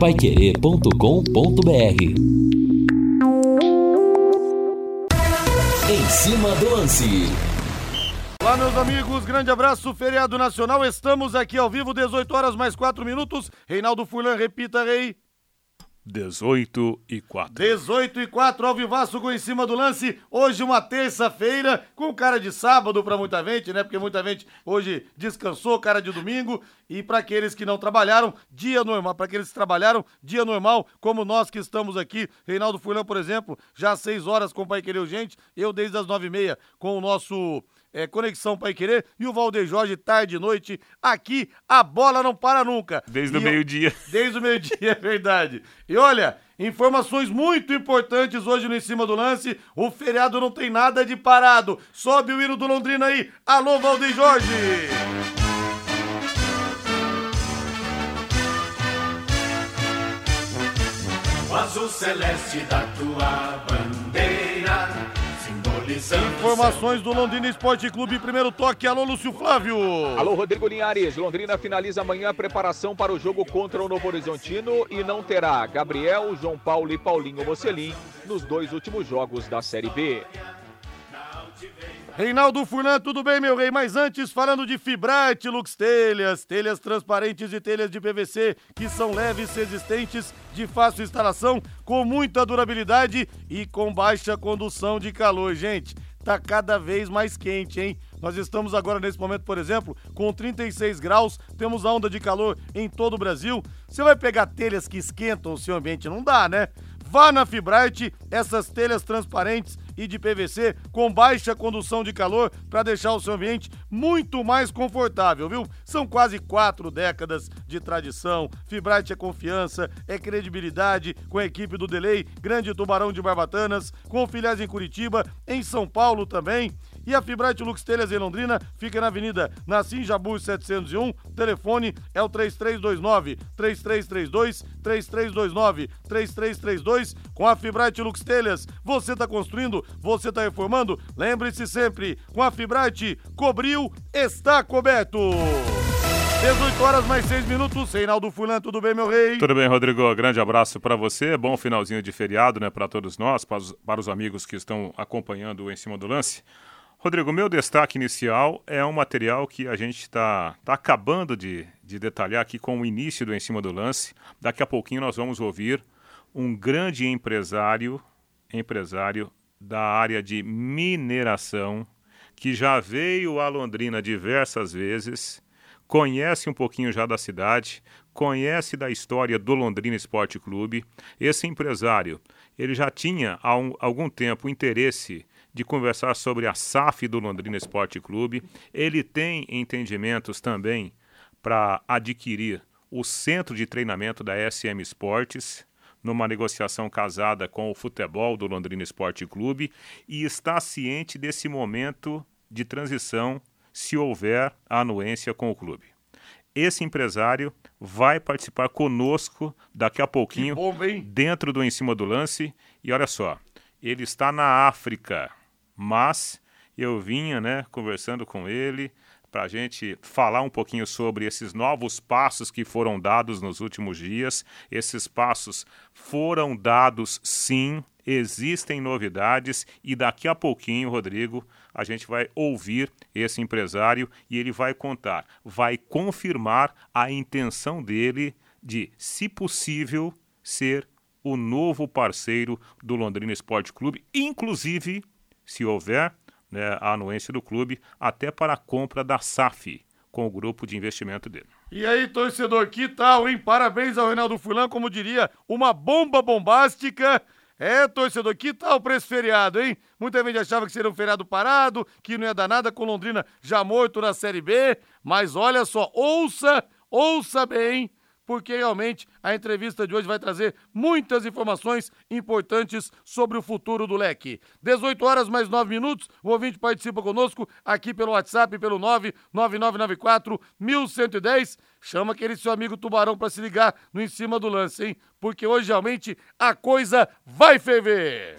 paiquerê.com.br Em cima do lance. Olá, meus amigos, grande abraço, feriado nacional. Estamos aqui ao vivo, 18 horas mais 4 minutos. Reinaldo Furlan, repita, Rei. 18 e 4. 18 e 4, ao vivaço com em cima do lance. Hoje, uma terça-feira, com cara de sábado para muita gente, né? Porque muita gente hoje descansou, cara de domingo. E para aqueles que não trabalharam, dia normal. Para aqueles que trabalharam, dia normal, como nós que estamos aqui. Reinaldo Furlan, por exemplo, já às 6 horas com o Pai Querer Gente. Eu desde as 9 e meia com o nosso é, Conexão Pai Querer e o Valdeir Jorge, tarde e noite. Aqui a bola não para nunca. Desde o meio-dia. Desde o meio-dia, é verdade. E olha, informações muito importantes hoje no Em Cima do Lance. O feriado não tem nada de parado. Sobe o hino do Londrina aí. Alô, Valdeir Jorge. O azul celeste da tua bandeira Informações do Londrina Esporte Clube, primeiro toque. Alô, Lúcio Flávio. Alô, Rodrigo Linhares. Londrina finaliza amanhã a preparação para o jogo contra o Novo Horizontino e não terá Gabriel, João Paulo e Paulinho Mocelin nos dois últimos jogos da Série B. Reinaldo Furlan, tudo bem, meu rei? Mas antes, falando de Fibrate Lux Telhas, telhas transparentes e telhas de PVC que são leves, resistentes, de fácil instalação, com muita durabilidade e com baixa condução de calor, gente. Tá cada vez mais quente, hein? Nós estamos agora nesse momento, por exemplo, com 36 graus, temos a onda de calor em todo o Brasil. Você vai pegar telhas que esquentam o seu ambiente? Não dá, né? Vá na Fibrate, essas telhas transparentes e de PVC com baixa condução de calor para deixar o seu ambiente muito mais confortável, viu? São quase quatro décadas de tradição. Fibrate é confiança, é credibilidade com a equipe do Delay, Grande Tubarão de Barbatanas, com filiais em Curitiba, em São Paulo também. E a Fibrate Lux Telhas em Londrina fica na Avenida Nassim Jabu 701. Telefone é o 3329 3332 3329 3332. Com a Fibrate Lux Telhas, você está construindo, você está reformando. Lembre-se sempre, com a Fibrate, cobriu, está coberto. 18 horas mais 6 minutos. Reinaldo Fulan, tudo bem, meu rei? Tudo bem, Rodrigo. Grande abraço para você. Bom finalzinho de feriado, né, para todos nós, para os, para os amigos que estão acompanhando em cima do lance. Rodrigo, meu destaque inicial é um material que a gente está tá acabando de, de detalhar aqui com o início do Em Cima do Lance. Daqui a pouquinho nós vamos ouvir um grande empresário, empresário da área de mineração, que já veio a Londrina diversas vezes, conhece um pouquinho já da cidade, conhece da história do Londrina Esporte Clube. Esse empresário, ele já tinha há um, algum tempo interesse de conversar sobre a SAF do Londrina Esporte Clube. Ele tem entendimentos também para adquirir o centro de treinamento da SM Esportes, numa negociação casada com o futebol do Londrina Esporte Clube, e está ciente desse momento de transição se houver anuência com o clube. Esse empresário vai participar conosco daqui a pouquinho, bom, dentro do Em Cima do Lance. E olha só, ele está na África mas eu vinha, né, conversando com ele para a gente falar um pouquinho sobre esses novos passos que foram dados nos últimos dias. Esses passos foram dados, sim, existem novidades e daqui a pouquinho, Rodrigo, a gente vai ouvir esse empresário e ele vai contar, vai confirmar a intenção dele de, se possível, ser o novo parceiro do Londrina Esporte Clube, inclusive se houver né, a anuência do clube, até para a compra da SAF com o grupo de investimento dele. E aí, torcedor, que tal, hein? Parabéns ao Reinaldo Fulan, como diria, uma bomba bombástica. É, torcedor, que tal para esse feriado, hein? Muita gente achava que seria um feriado parado, que não ia dar nada com Londrina já morto na Série B, mas olha só, ouça, ouça bem porque realmente a entrevista de hoje vai trazer muitas informações importantes sobre o futuro do leque. 18 horas mais 9 minutos, o ouvinte participa conosco aqui pelo WhatsApp, pelo 99994 1110. Chama aquele seu amigo Tubarão para se ligar no em cima do lance, hein? Porque hoje realmente a coisa vai ferver.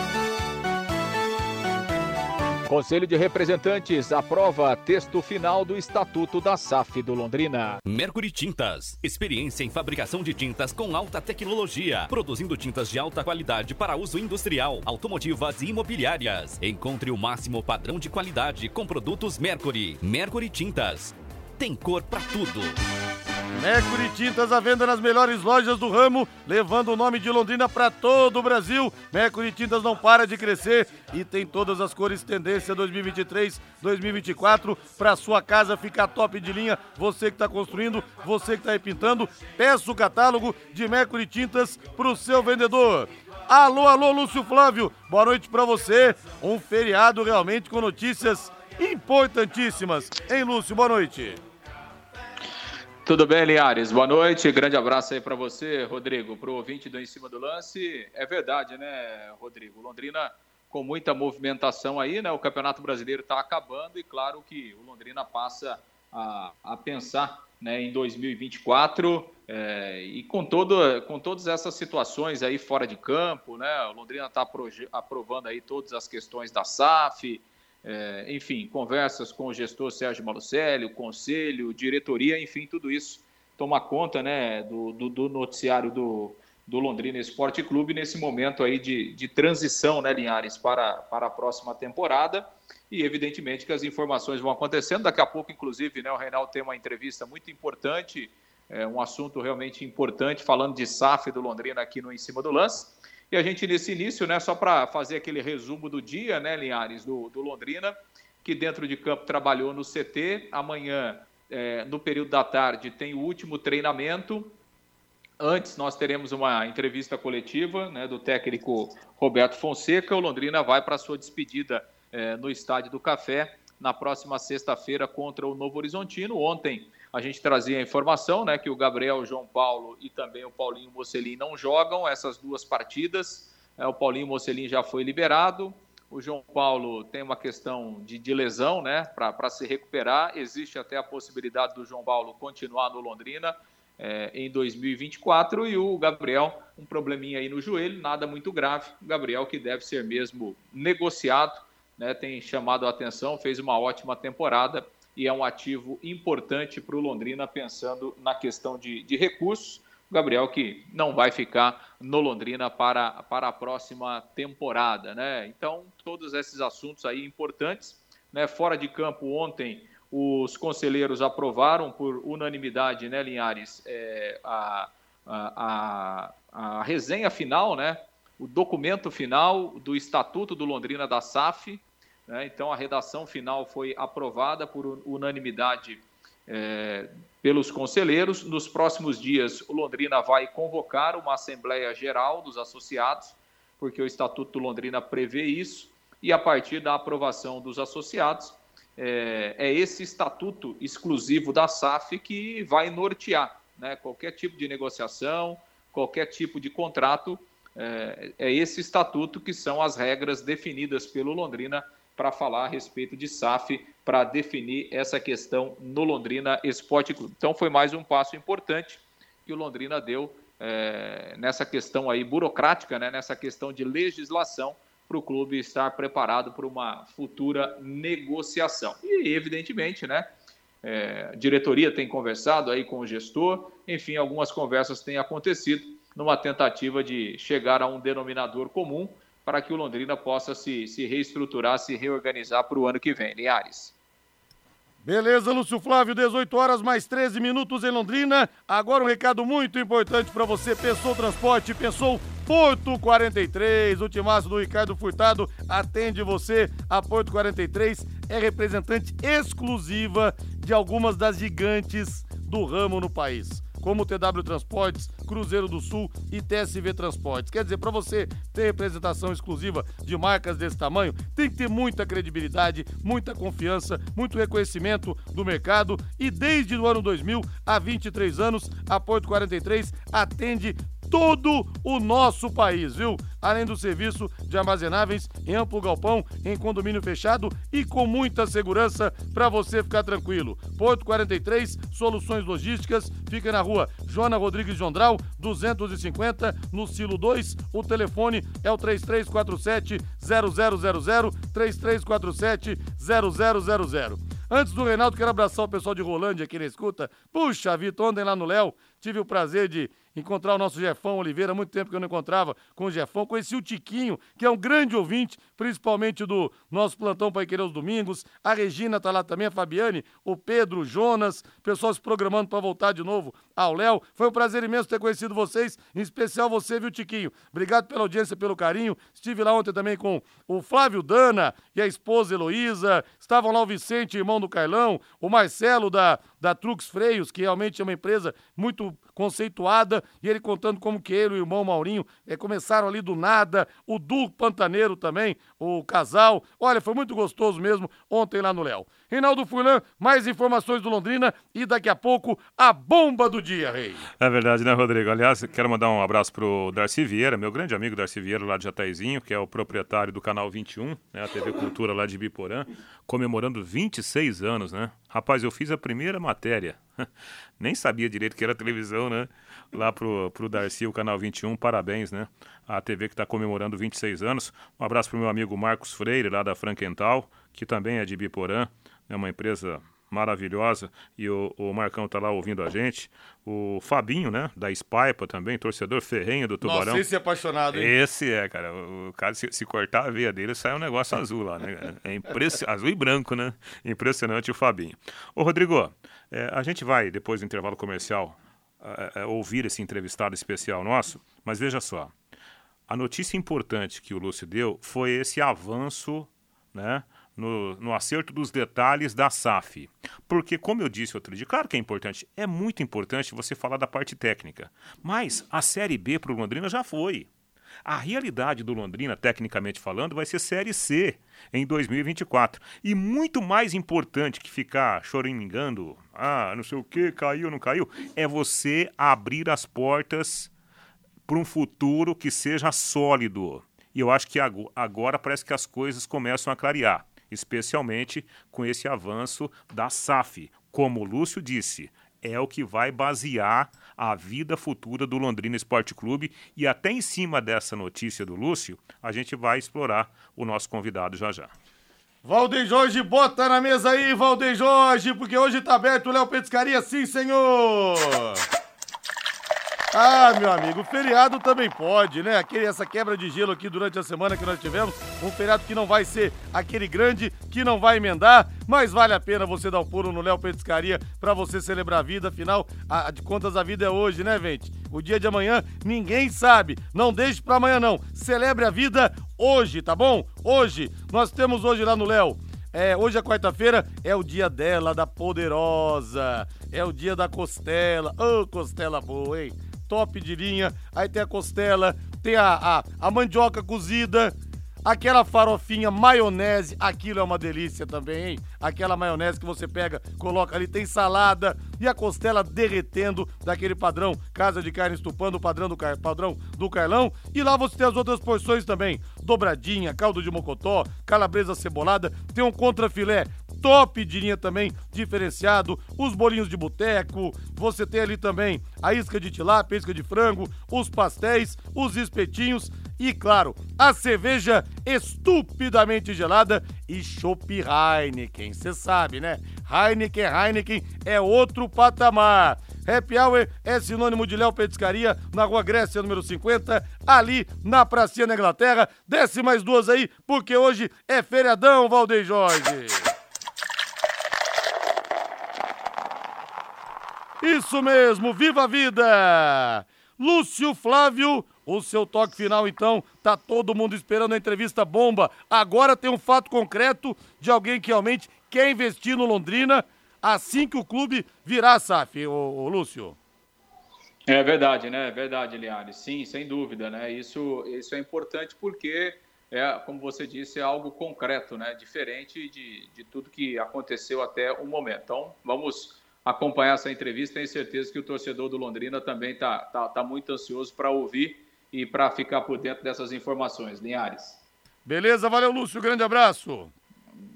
Conselho de Representantes aprova texto final do Estatuto da SAF do Londrina. Mercury Tintas. Experiência em fabricação de tintas com alta tecnologia. Produzindo tintas de alta qualidade para uso industrial, automotivas e imobiliárias. Encontre o máximo padrão de qualidade com produtos Mercury. Mercury Tintas. Tem cor para tudo. Mercury Tintas à venda nas melhores lojas do ramo, levando o nome de Londrina para todo o Brasil. Mercury Tintas não para de crescer e tem todas as cores tendência 2023, 2024 para sua casa ficar top de linha. Você que está construindo, você que está pintando, peça o catálogo de Mercury Tintas para o seu vendedor. Alô, alô, Lúcio Flávio, boa noite para você. Um feriado realmente com notícias importantíssimas. Hein, Lúcio? Boa noite. Tudo bem, Linhares? Boa noite. Grande abraço aí para você, Rodrigo, para o ouvinte do Em Cima do Lance. É verdade, né, Rodrigo? Londrina com muita movimentação aí, né? O Campeonato Brasileiro está acabando e claro que o Londrina passa a, a pensar né, em 2024 é, e com, todo, com todas essas situações aí fora de campo, né? O Londrina está aprovando aí todas as questões da SAF, é, enfim, conversas com o gestor Sérgio Malucelli, o conselho, diretoria, enfim, tudo isso toma conta né, do, do, do noticiário do, do Londrina Esporte Clube nesse momento aí de, de transição, né, Linhares, para, para a próxima temporada. E evidentemente que as informações vão acontecendo. Daqui a pouco, inclusive, né, o Reinaldo tem uma entrevista muito importante, é, um assunto realmente importante, falando de SAF do Londrina aqui no Em Cima do Lance. E a gente, nesse início, né, só para fazer aquele resumo do dia, né, Linhares, do, do Londrina, que dentro de campo trabalhou no CT. Amanhã, é, no período da tarde, tem o último treinamento. Antes, nós teremos uma entrevista coletiva né, do técnico Roberto Fonseca. O Londrina vai para a sua despedida é, no Estádio do Café na próxima sexta-feira contra o Novo Horizontino. Ontem a gente trazia a informação né, que o Gabriel, o João Paulo e também o Paulinho Mocelin não jogam essas duas partidas. É, o Paulinho Mocelin já foi liberado. O João Paulo tem uma questão de, de lesão né, para se recuperar. Existe até a possibilidade do João Paulo continuar no Londrina é, em 2024. E o Gabriel, um probleminha aí no joelho, nada muito grave. O Gabriel que deve ser mesmo negociado, né, tem chamado a atenção, fez uma ótima temporada e é um ativo importante para o Londrina, pensando na questão de, de recursos. O Gabriel que não vai ficar no Londrina para, para a próxima temporada, né? Então, todos esses assuntos aí importantes, né? Fora de campo ontem, os conselheiros aprovaram por unanimidade, né, Linhares, é, a, a, a, a resenha final, né? O documento final do Estatuto do Londrina da SAF, né? Então, a redação final foi aprovada por unanimidade é, pelos conselheiros. Nos próximos dias, o Londrina vai convocar uma Assembleia Geral dos associados, porque o Estatuto do Londrina prevê isso, e a partir da aprovação dos associados, é, é esse estatuto exclusivo da SAF que vai nortear né, qualquer tipo de negociação, qualquer tipo de contrato. É, é esse estatuto que são as regras definidas pelo Londrina para falar a respeito de SAF, para definir essa questão no Londrina Esporte Clube. Então foi mais um passo importante que o Londrina deu é, nessa questão aí burocrática, né, nessa questão de legislação para o clube estar preparado para uma futura negociação. E evidentemente, né, é, diretoria tem conversado aí com o gestor, enfim, algumas conversas têm acontecido numa tentativa de chegar a um denominador comum para que o Londrina possa se, se reestruturar, se reorganizar para o ano que vem. Linhares. Beleza, Lúcio Flávio, 18 horas mais 13 minutos em Londrina. Agora um recado muito importante para você. Pensou transporte, pensou Porto 43. O timaço do Ricardo Furtado atende você. A Porto 43 é representante exclusiva de algumas das gigantes do ramo no país como TW Transportes, Cruzeiro do Sul e TSV Transportes. Quer dizer, para você ter representação exclusiva de marcas desse tamanho, tem que ter muita credibilidade, muita confiança, muito reconhecimento do mercado e desde o ano 2000 há 23 anos, a Porto 43 atende todo o nosso país, viu? Além do serviço de armazenáveis em amplo galpão, em condomínio fechado e com muita segurança para você ficar tranquilo. Porto 43, Soluções Logísticas, fica na rua Joana Rodrigues Jondral, 250, no Silo 2. O telefone é o 3347 0000 3347 0000. Antes do Reinaldo, quero abraçar o pessoal de Rolândia aqui na escuta. Puxa vida, ontem lá no Léo, tive o prazer de encontrar o nosso Jefão Oliveira, muito tempo que eu não encontrava com o Jefão. Conheci o Tiquinho, que é um grande ouvinte, principalmente do nosso plantão para querer os domingos. A Regina tá lá também, a Fabiane, o Pedro, o Jonas, pessoal se programando para voltar de novo ao Léo. Foi um prazer imenso ter conhecido vocês, em especial você, viu, Tiquinho? Obrigado pela audiência, pelo carinho. Estive lá ontem também com o Flávio Dana e a esposa Heloísa. Estavam lá o Vicente, irmão do Carlão, o Marcelo da, da Trux Freios, que realmente é uma empresa muito conceituada, e ele contando como que ele e o irmão Maurinho é, começaram ali do nada, o Du Pantaneiro também, o casal. Olha, foi muito gostoso mesmo ontem lá no Léo. Reinaldo Furlan, mais informações do Londrina e daqui a pouco a bomba do dia, Rei. É verdade, né, Rodrigo? Aliás, quero mandar um abraço pro Darcy Vieira, meu grande amigo Darcy Vieira lá de Jataizinho, que é o proprietário do canal 21, né, a TV Cultura lá de Biporã, comemorando 26 anos, né? Rapaz, eu fiz a primeira matéria. Nem sabia direito que era televisão, né? Lá pro, pro Darcy, o canal 21, parabéns, né? A TV que está comemorando 26 anos. Um abraço pro meu amigo Marcos Freire, lá da Frankenthal, que também é de Biporã é uma empresa maravilhosa e o, o Marcão tá lá ouvindo a gente. O Fabinho, né, da Spaipa também, torcedor ferrenho do Tubarão. Nossa, esse é apaixonado, hein? Esse é, cara. O cara, se, se cortar a veia dele, sai um negócio azul lá, né? É impressionante. azul e branco, né? Impressionante o Fabinho. Ô, Rodrigo, é, a gente vai, depois do intervalo comercial, é, ouvir esse entrevistado especial nosso, mas veja só. A notícia importante que o Lúcio deu foi esse avanço, né? no, no, acerto dos detalhes da SAF. Porque, como eu disse outro dia, claro que é importante, é muito importante você falar da parte técnica. Mas a Série B para o Londrina já foi. A realidade do Londrina, tecnicamente falando, vai ser Série C em 2024. E muito mais importante que ficar choramingando, ah, não sei o que, caiu, não caiu, é você abrir as portas para um futuro que seja sólido. E eu acho que agora parece que as coisas começam a clarear especialmente com esse avanço da SAF. Como o Lúcio disse, é o que vai basear a vida futura do Londrina Esporte Clube. E até em cima dessa notícia do Lúcio, a gente vai explorar o nosso convidado já já. Valdeir Jorge, bota na mesa aí, Valdeir Jorge, porque hoje tá aberto o Léo Petiscaria, sim, senhor! Ah, meu amigo, feriado também pode, né? Aquele, essa quebra de gelo aqui durante a semana que nós tivemos, um feriado que não vai ser aquele grande, que não vai emendar, mas vale a pena você dar um pulo no Léo Petiscaria para você celebrar a vida, afinal, a, de contas a vida é hoje, né, gente? O dia de amanhã ninguém sabe, não deixe para amanhã não, celebre a vida hoje, tá bom? Hoje, nós temos hoje lá no Léo é, hoje é quarta-feira, é o dia dela, da poderosa. É o dia da costela. Ô, oh, costela boa, hein? Top de linha. Aí tem a costela, tem a, a, a mandioca cozida, aquela farofinha maionese, aquilo é uma delícia também, hein? Aquela maionese que você pega, coloca ali, tem salada e a costela derretendo daquele padrão, casa de carne estupando, o padrão do, padrão do Carlão. E lá você tem as outras porções também, dobradinha, caldo de mocotó, calabresa cebolada, tem um contrafilé top de linha também, diferenciado, os bolinhos de boteco, você tem ali também a isca de tilápia, a isca de frango, os pastéis, os espetinhos e, claro, a cerveja estupidamente gelada e Chopp Heineken, você sabe, né? Heineken, Heineken é outro patamar. Happy Hour é sinônimo de Léo Petiscaria, na Rua Grécia, número 50, ali na Pracinha na Inglaterra. Desce mais duas aí, porque hoje é feriadão, Valdeir Jorge. Isso mesmo, viva a vida! Lúcio Flávio, o seu toque final então, tá todo mundo esperando a entrevista bomba. Agora tem um fato concreto de alguém que realmente quer investir no Londrina assim que o clube virar SAF, ô Lúcio. É verdade, né? É verdade, Liares. Sim, sem dúvida, né? Isso, isso é importante porque é, como você disse, é algo concreto, né? Diferente de, de tudo que aconteceu até o momento. Então, vamos acompanhar essa entrevista. Tenho certeza que o torcedor do Londrina também está tá, tá muito ansioso para ouvir e para ficar por dentro dessas informações. Linhares. Beleza, valeu, Lúcio. Grande abraço.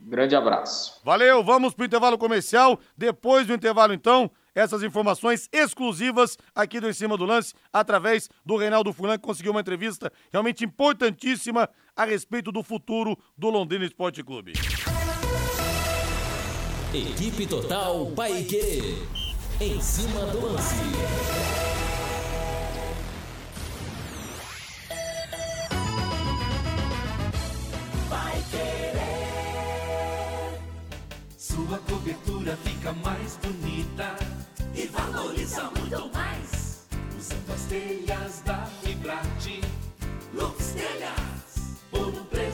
Grande abraço. Valeu, vamos para o intervalo comercial. Depois do intervalo, então, essas informações exclusivas aqui do Em Cima do Lance, através do Reinaldo Fulan, que conseguiu uma entrevista realmente importantíssima a respeito do futuro do Londrina Esporte Clube. Equipe Total Paique. Em cima do lance. Sua cobertura fica mais bonita e valoriza muito mais. Usando as telhas da Fibrate, Lux Telhas,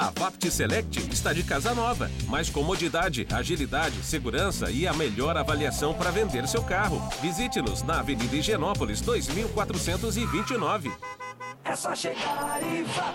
A Vapt Select está de casa nova. Mais comodidade, agilidade, segurança e a melhor avaliação para vender seu carro. Visite-nos na Avenida Higienópolis 2429. É só chegar e vá.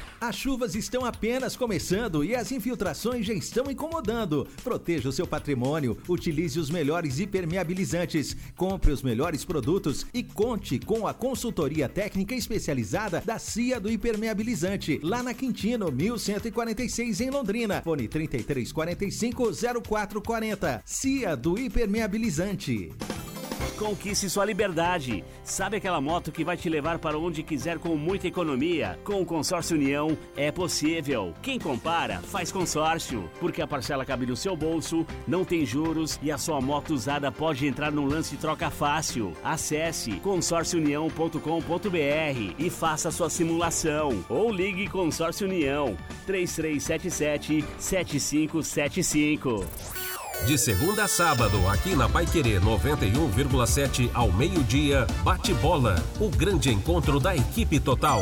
As chuvas estão apenas começando e as infiltrações já estão incomodando. Proteja o seu patrimônio, utilize os melhores impermeabilizantes, compre os melhores produtos e conte com a consultoria técnica especializada da CIA do Impermeabilizante, lá na Quintino, 1146 em Londrina. Fone 3345 0440. CIA do Impermeabilizante. Conquiste sua liberdade. Sabe aquela moto que vai te levar para onde quiser com muita economia? Com o Consórcio União é possível. Quem compara, faz consórcio. Porque a parcela cabe no seu bolso, não tem juros e a sua moto usada pode entrar no lance troca fácil. Acesse consórciounião.com.br e faça sua simulação. Ou ligue Consórcio União 3377 7575. De segunda a sábado, aqui na Paiquerê 91,7 ao meio-dia, bate bola, o grande encontro da equipe total.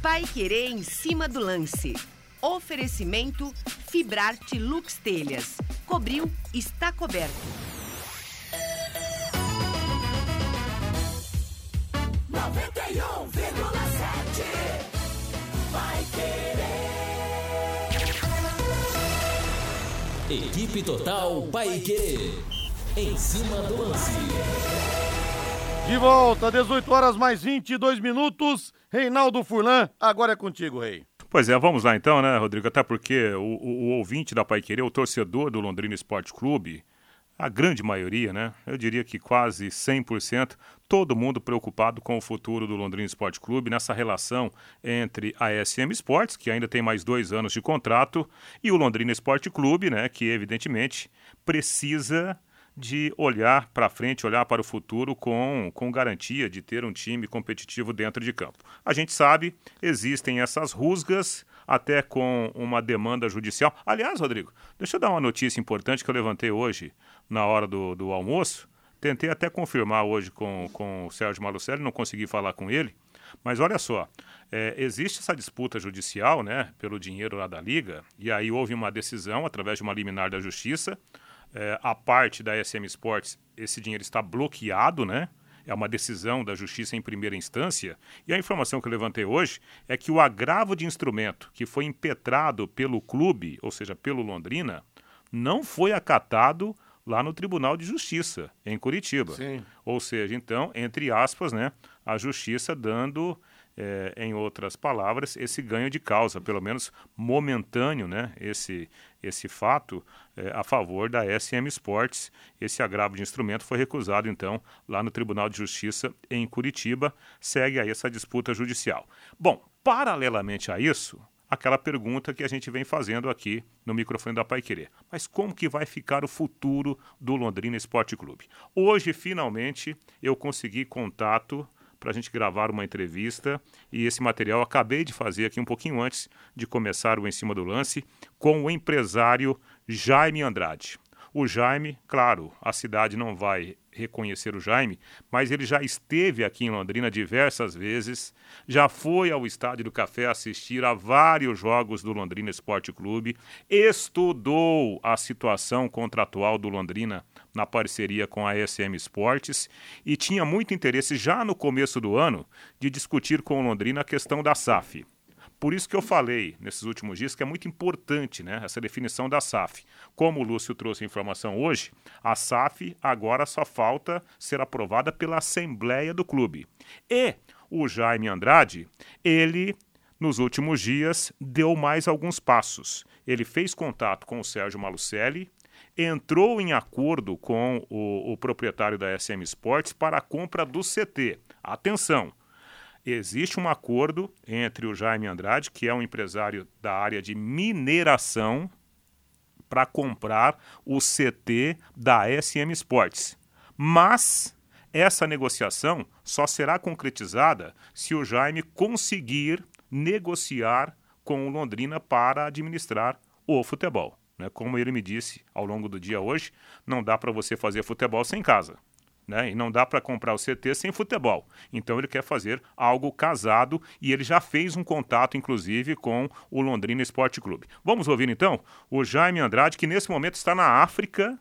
Pai Querer em cima do lance. Oferecimento Fibrarte Lux Telhas. Cobriu, está coberto. 91,7 Equipe Total Paique. Em cima do lance. De volta, 18 horas mais 22 minutos. Reinaldo Furlan, agora é contigo, Rei. Pois é, vamos lá então, né, Rodrigo? Até porque o, o, o ouvinte da Paiquerê, o torcedor do Londrina Esporte Clube, a grande maioria, né? Eu diria que quase 100%, todo mundo preocupado com o futuro do Londrina Esporte Clube nessa relação entre a SM Sports, que ainda tem mais dois anos de contrato, e o Londrina Esporte Clube, né? Que evidentemente precisa de olhar para frente, olhar para o futuro com, com garantia de ter um time competitivo dentro de campo. A gente sabe, existem essas rusgas, até com uma demanda judicial. Aliás, Rodrigo, deixa eu dar uma notícia importante que eu levantei hoje na hora do, do almoço. Tentei até confirmar hoje com, com o Sérgio Malucelli, não consegui falar com ele. Mas olha só, é, existe essa disputa judicial, né, pelo dinheiro lá da Liga, e aí houve uma decisão através de uma liminar da Justiça. É, a parte da SM Sports, esse dinheiro está bloqueado, né? É uma decisão da Justiça em primeira instância. E a informação que eu levantei hoje é que o agravo de instrumento que foi impetrado pelo clube, ou seja, pelo Londrina, não foi acatado lá no Tribunal de Justiça, em Curitiba. Sim. Ou seja, então, entre aspas, né, a Justiça dando é, em outras palavras, esse ganho de causa, pelo menos momentâneo, né? esse, esse fato é, a favor da SM Sports. Esse agravo de instrumento foi recusado, então, lá no Tribunal de Justiça em Curitiba. Segue aí essa disputa judicial. Bom, paralelamente a isso, aquela pergunta que a gente vem fazendo aqui no microfone da Pai Querer. Mas como que vai ficar o futuro do Londrina Esporte Clube? Hoje, finalmente, eu consegui contato para a gente gravar uma entrevista e esse material acabei de fazer aqui um pouquinho antes de começar o Em Cima do Lance com o empresário Jaime Andrade. O Jaime, claro, a cidade não vai reconhecer o Jaime, mas ele já esteve aqui em Londrina diversas vezes, já foi ao Estádio do Café assistir a vários jogos do Londrina Esporte Clube, estudou a situação contratual do Londrina na parceria com a SM Esportes e tinha muito interesse já no começo do ano de discutir com o Londrina a questão da SAF. Por isso que eu falei nesses últimos dias que é muito importante né, essa definição da SAF. Como o Lúcio trouxe a informação hoje, a SAF agora só falta ser aprovada pela Assembleia do Clube. E o Jaime Andrade, ele nos últimos dias deu mais alguns passos. Ele fez contato com o Sérgio Malucelli, entrou em acordo com o, o proprietário da SM Sports para a compra do CT. Atenção! Existe um acordo entre o Jaime Andrade, que é um empresário da área de mineração, para comprar o CT da SM Sports. Mas essa negociação só será concretizada se o Jaime conseguir negociar com o Londrina para administrar o futebol. Né? Como ele me disse ao longo do dia hoje, não dá para você fazer futebol sem casa. Né? E não dá para comprar o CT sem futebol. Então ele quer fazer algo casado e ele já fez um contato, inclusive, com o Londrina Esporte Clube. Vamos ouvir então o Jaime Andrade, que nesse momento está na África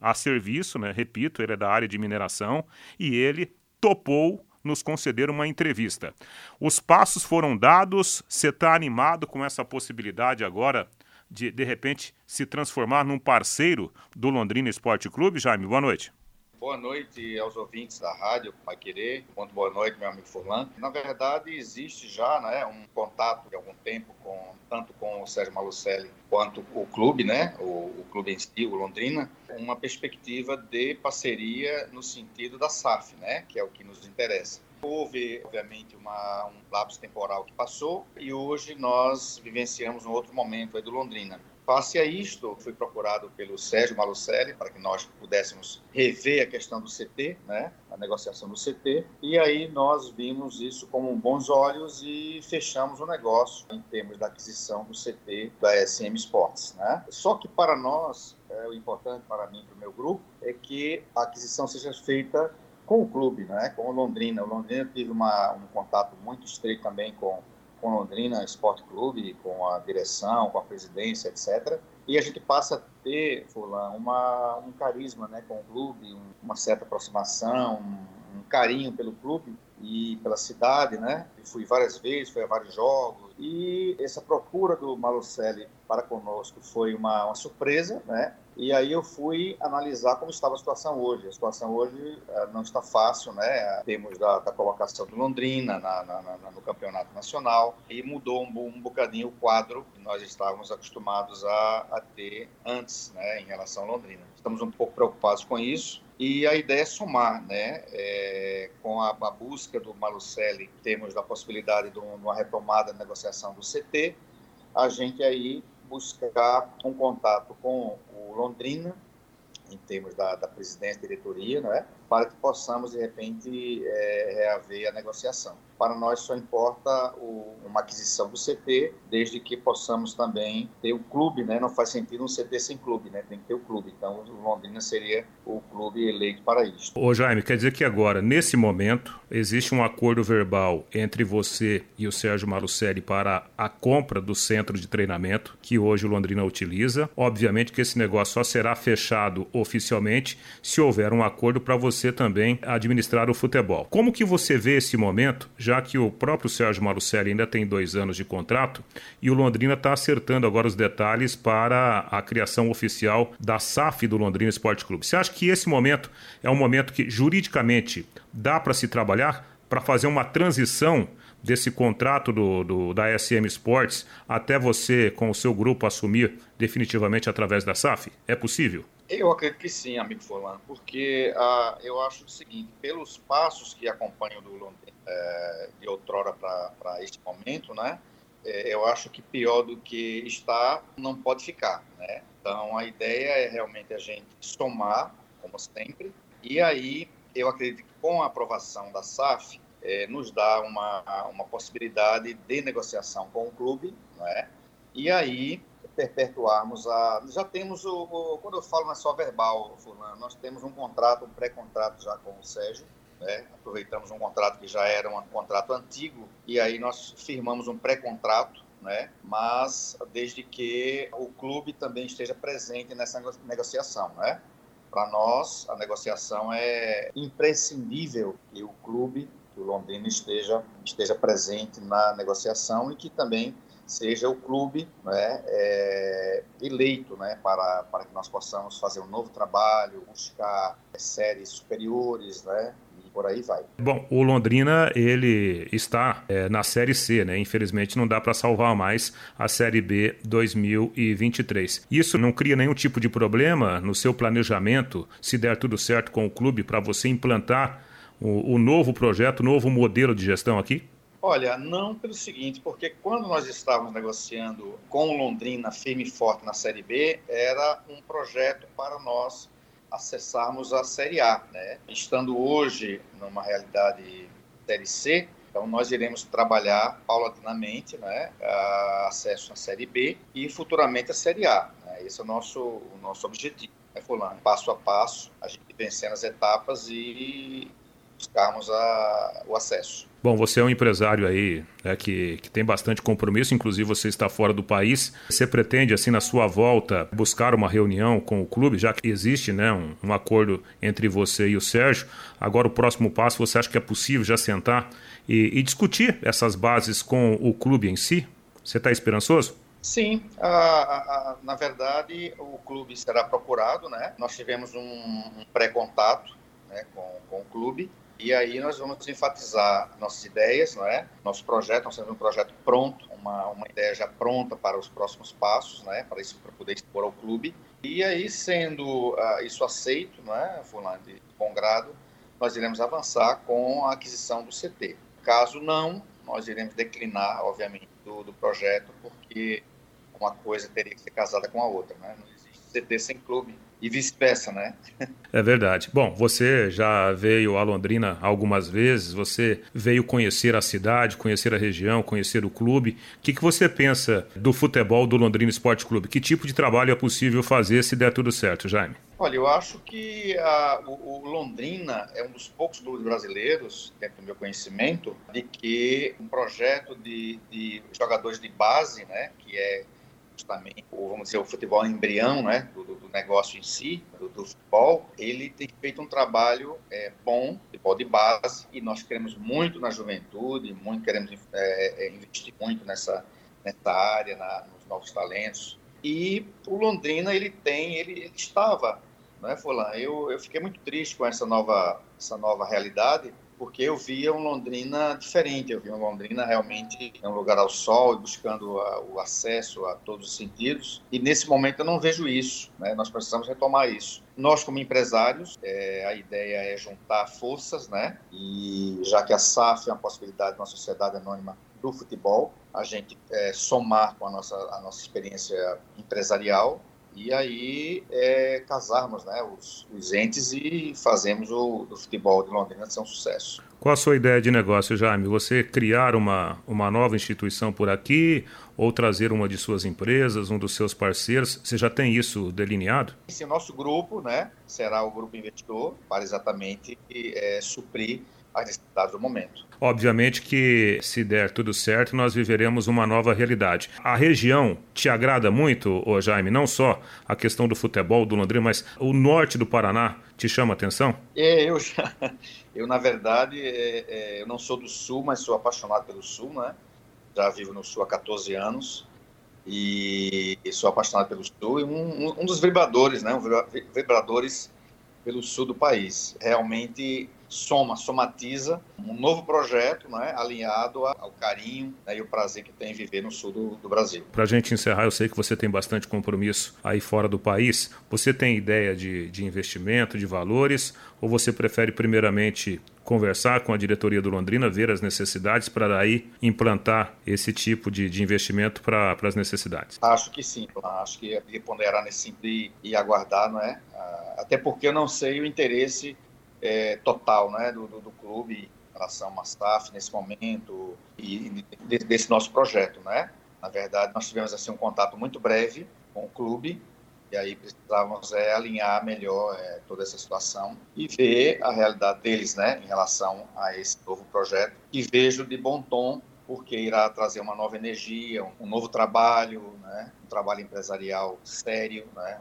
a serviço, né? repito, ele é da área de mineração e ele topou nos conceder uma entrevista. Os passos foram dados, você está animado com essa possibilidade agora de, de repente, se transformar num parceiro do Londrina Esporte Clube? Jaime, boa noite. Boa noite aos ouvintes da rádio Pai Querer. Muito boa noite, meu amigo Furlan. Na verdade, existe já né, um contato de algum tempo com tanto com o Sérgio Malucelli quanto o clube, né, o, o clube em si, o Londrina, uma perspectiva de parceria no sentido da SAF, né, que é o que nos interessa. Houve, obviamente, uma, um lapso temporal que passou e hoje nós vivenciamos um outro momento aí do Londrina. Face a isto, fui procurado pelo Sérgio Malucelli para que nós pudéssemos rever a questão do CT, né, a negociação do CT, e aí nós vimos isso com bons olhos e fechamos o negócio em termos da aquisição do CT da SM Sports. Né? Só que para nós, é, o importante para mim e para o meu grupo é que a aquisição seja feita com o clube, né, com o Londrina. O Londrina teve uma, um contato muito estreito também com com Londrina Esporte Clube, com a direção, com a presidência, etc. E a gente passa a ter, Fulan, uma, um carisma né, com o clube, um, uma certa aproximação, um, um, carinho pelo clube e pela cidade, né? Eu fui várias vezes, fui a vários jogos. E essa procura do Malucelli para conosco foi uma, uma surpresa, né? E aí eu fui analisar como estava a situação hoje. A situação hoje uh, não está fácil, né? Temos da, da colocação do Londrina na, na, na, no campeonato nacional e mudou um, um bocadinho o quadro que nós estávamos acostumados a, a ter antes, né? Em relação ao Londrina. Estamos um pouco preocupados com isso. E a ideia é somar, né? É, com a, a, busca do Malucelli, temos a possibilidade de uma retomada da negociação do CT, a gente aí buscar um contato com o Londrina, em termos da, da presidência diretoria, não é? Para que possamos, de repente, é, reaver a negociação. Para nós só importa o, uma aquisição do CT, desde que possamos também ter o clube, né? Não faz sentido um CT sem clube, né? Tem que ter o clube. Então, o Londrina seria o clube eleito para isso. Ô Jaime, quer dizer que agora, nesse momento, existe um acordo verbal entre você e o Sérgio Malucelli para a compra do centro de treinamento que hoje o Londrina utiliza. Obviamente que esse negócio só será fechado oficialmente se houver um acordo para você você também administrar o futebol. Como que você vê esse momento, já que o próprio Sérgio Malucelli ainda tem dois anos de contrato e o Londrina está acertando agora os detalhes para a criação oficial da SAF do Londrina Esporte Clube. Você acha que esse momento é um momento que juridicamente dá para se trabalhar para fazer uma transição desse contrato do, do, da SM Sports até você, com o seu grupo, assumir definitivamente através da SAF? É possível? Eu acredito que sim, amigo Forlan, porque ah, eu acho o seguinte, pelos passos que acompanham do é, de outrora para este momento, né, é, eu acho que pior do que está não pode ficar, né? Então a ideia é realmente a gente somar, como sempre, e aí eu acredito que com a aprovação da SAF é, nos dá uma, uma possibilidade de negociação com o clube, né? E aí perpetuarmos a. Já temos o, o, Quando eu falo não é só verbal, Fulano, nós temos um contrato, um pré-contrato já com o Sérgio. Né? Aproveitamos um contrato que já era um contrato antigo e aí nós firmamos um pré-contrato, né? mas desde que o clube também esteja presente nessa negociação. Né? Para nós, a negociação é imprescindível que o clube, que o Londrina esteja, esteja presente na negociação e que também seja o clube né, é, eleito né, para, para que nós possamos fazer um novo trabalho, buscar séries superiores, né, por aí vai. Bom, o Londrina ele está é, na Série C, né? Infelizmente não dá para salvar mais a Série B 2023. Isso não cria nenhum tipo de problema no seu planejamento, se der tudo certo com o clube, para você implantar o, o novo projeto, o novo modelo de gestão aqui? Olha, não pelo seguinte, porque quando nós estávamos negociando com Londrina firme e forte na Série B, era um projeto para nós acessarmos a Série A, né? Estando hoje numa realidade Série C, então nós iremos trabalhar paulatinamente, né, acesso à Série B e futuramente a Série A. Né? Esse é o nosso, o nosso objetivo, né, Fulano? Passo a passo, a gente vencendo as etapas e buscarmos a, o acesso. Bom, você é um empresário aí né, que, que tem bastante compromisso, inclusive você está fora do país. Você pretende, assim, na sua volta, buscar uma reunião com o clube, já que existe né, um, um acordo entre você e o Sérgio. Agora, o próximo passo, você acha que é possível já sentar e, e discutir essas bases com o clube em si? Você está esperançoso? Sim, a, a, na verdade o clube será procurado, né? Nós tivemos um, um pré-contato né, com, com o clube e aí nós vamos enfatizar nossas ideias, não é? Nosso projeto, nós temos um projeto pronto, uma, uma ideia já pronta para os próximos passos, né? Para isso para poder expor ao clube. E aí sendo uh, isso aceito, não é, fulano de bom grado, nós iremos avançar com a aquisição do CT. Caso não, nós iremos declinar, obviamente, do, do projeto, porque uma coisa teria que ser casada com a outra, né? Não existe CT sem clube e vice-versa, né? É verdade. Bom, você já veio a Londrina algumas vezes, você veio conhecer a cidade, conhecer a região, conhecer o clube. O que, que você pensa do futebol do Londrina Esporte Clube? Que tipo de trabalho é possível fazer se der tudo certo, Jaime? Olha, eu acho que a, o, o, Londrina é um dos poucos clubes brasileiros, dentro do meu conhecimento, de que um projeto de, de jogadores de base, né, que é justamente, ou vamos dizer, o futebol embrião, né, do, do negócio em si, do, do, futebol, ele tem feito um trabalho é, bom, futebol de base, e nós queremos muito na juventude, muito queremos é, é, investir muito nessa, nessa área, na, nos novos talentos. E o Londrina, ele tem, ele, ele estava, não é, Fulano? Eu, eu fiquei muito triste com essa nova, essa nova realidade, porque eu via um Londrina diferente, eu via um Londrina realmente em um lugar ao sol e buscando a, o acesso a todos os sentidos. E nesse momento eu não vejo isso, né? nós precisamos retomar isso. Nós, como empresários, é, a ideia é juntar forças, né? E já que a SAF é uma possibilidade de uma sociedade anônima do futebol, a gente é, somar com a nossa, a nossa experiência empresarial e aí é, casarmos né, os, os, entes e fazemos o do futebol de Londrina ser um sucesso. Qual a sua ideia de negócio, Jaime? Você criar uma, uma nova instituição por aqui ou trazer uma de suas empresas, um dos seus parceiros? Você já tem isso delineado? Esse nosso grupo né, será o grupo investidor para exatamente é, suprir as necessidades do momento. Obviamente que, se der tudo certo, nós viveremos uma nova realidade. A região te agrada muito, ô Jaime? Não só a questão do futebol do Londrina, mas o norte do Paraná te chama a atenção? É, eu já. Eu, na verdade, é, é, eu não sou do Sul, mas sou apaixonado pelo Sul, né? Já vivo no Sul há 14 anos e sou apaixonado pelo Sul. E um, um dos vibradores, né? Um vibradores pelo sul do país. Realmente soma, somatiza um novo projeto né, alinhado ao carinho né, e o prazer que tem viver no sul do, do Brasil. Para a gente encerrar, eu sei que você tem bastante compromisso aí fora do país. Você tem ideia de, de investimento, de valores, ou você prefere primeiramente conversar com a diretoria do Londrina, ver as necessidades para daí implantar esse tipo de, de investimento para as necessidades? Acho que sim, acho que é ponderar nesse sentido e, e aguardar, não é? Ah, até porque eu não sei o interesse é, total né, do, do, do, clube em relação ao SAF nesse momento e, e desse nosso projeto. Né? Na verdade, nós tivemos assim, um contato muito breve com o clube e aí precisávamos é, alinhar melhor é, toda essa situação e ver a realidade deles né, em relação a esse novo projeto. E vejo de bom tom porque irá trazer uma nova energia, um, um novo trabalho, né, um trabalho empresarial sério, né,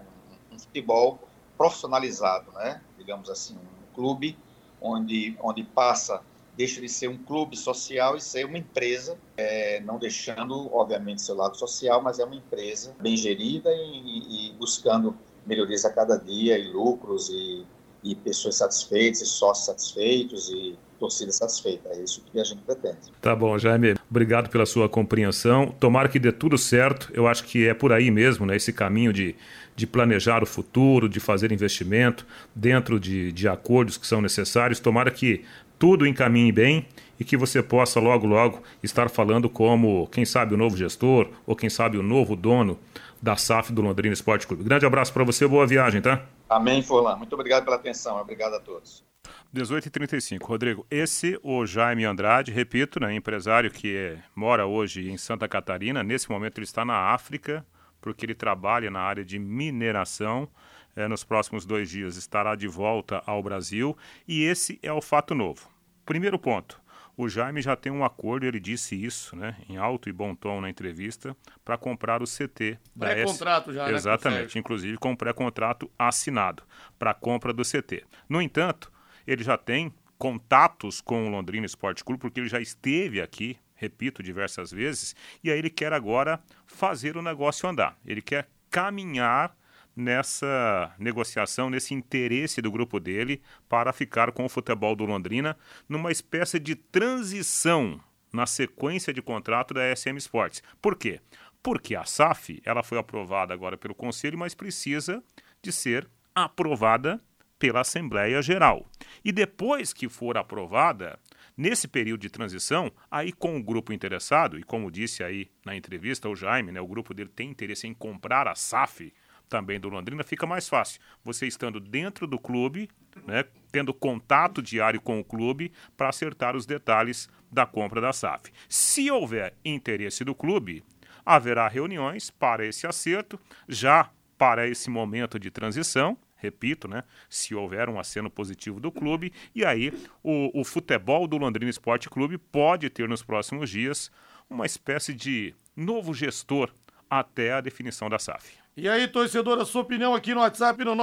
um, um futebol profissionalizado, né, digamos assim, um clube onde, onde passa deixa de ser um clube social e ser uma empresa, é, não deixando, obviamente, seu lado social, mas é uma empresa bem gerida e, e buscando melhorias a cada dia e lucros e, e pessoas satisfeitas, e sócios satisfeitos e torcida satisfeita. É isso que a gente pretende. Tá bom, Jaime. Obrigado pela sua compreensão. Tomara que dê tudo certo. Eu acho que é por aí mesmo, né? Esse caminho de, de planejar o futuro, de fazer investimento dentro de, de acordos que são necessários. Tomara que tudo encaminhe bem e que você possa logo, logo estar falando como, quem sabe, o novo gestor ou quem sabe o novo dono da SAF do Londrina Esporte Clube. Grande abraço para você, boa viagem, tá? Amém, Forlan. Muito obrigado pela atenção. Obrigado a todos. 18h35. Rodrigo, esse o Jaime Andrade, repito, né, empresário que é, mora hoje em Santa Catarina, nesse momento ele está na África, porque ele trabalha na área de mineração. É, nos próximos dois dias estará de volta ao Brasil e esse é o fato novo. Primeiro ponto, o Jaime já tem um acordo, ele disse isso, né, em alto e bom tom na entrevista, para comprar o CT da Pré-contrato já, né, Exatamente, inclusive com pré-contrato assinado para compra do CT. No entanto, ele já tem contatos com o Londrina Esporte Clube, porque ele já esteve aqui, repito, diversas vezes, e aí ele quer agora fazer o negócio andar. Ele quer caminhar nessa negociação, nesse interesse do grupo dele para ficar com o futebol do Londrina numa espécie de transição na sequência de contrato da SM Sports. Por quê? Porque a SAF ela foi aprovada agora pelo Conselho, mas precisa de ser aprovada pela Assembleia Geral. E depois que for aprovada, nesse período de transição, aí com o grupo interessado, e como disse aí na entrevista o Jaime, né, o grupo dele tem interesse em comprar a SAF também do Londrina, fica mais fácil. Você estando dentro do clube, né, tendo contato diário com o clube para acertar os detalhes da compra da SAF. Se houver interesse do clube, haverá reuniões para esse acerto, já para esse momento de transição, repito, né? Se houver um aceno positivo do clube, e aí o, o futebol do Londrina Esporte Clube pode ter nos próximos dias uma espécie de novo gestor até a definição da SAF. E aí, torcedor, a sua opinião aqui no WhatsApp no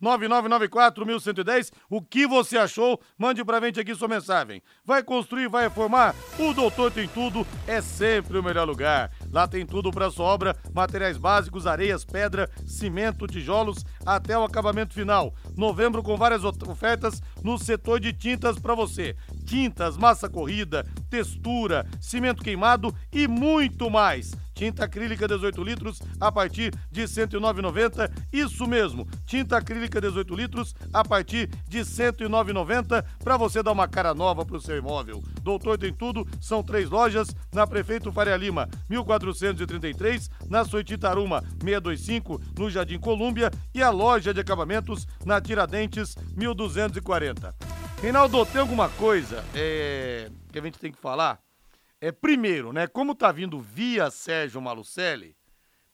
99994-1110. O que você achou? Mande pra gente aqui sua mensagem. Vai construir, vai reformar? O Doutor Tem Tudo é sempre o melhor lugar. Lá tem tudo para sua obra, materiais básicos, areias, pedra, cimento, tijolos, até o acabamento final. Novembro com várias ofertas no setor de tintas para você. Tintas, massa corrida, textura, cimento queimado e muito mais. Tinta acrílica 18 litros a partir de R$ 109,90. Isso mesmo, tinta acrílica 18 litros a partir de R$ 109,90 para você dar uma cara nova para o seu imóvel. Doutor tem tudo, são três lojas na Prefeito Faria Lima, 1433, na Soititaruma 625, no Jardim Colúmbia e a loja de acabamentos na Tiradentes 1240. Reinaldo, tem alguma coisa é, que a gente tem que falar? É, primeiro, né, como tá vindo via Sérgio Malucelli,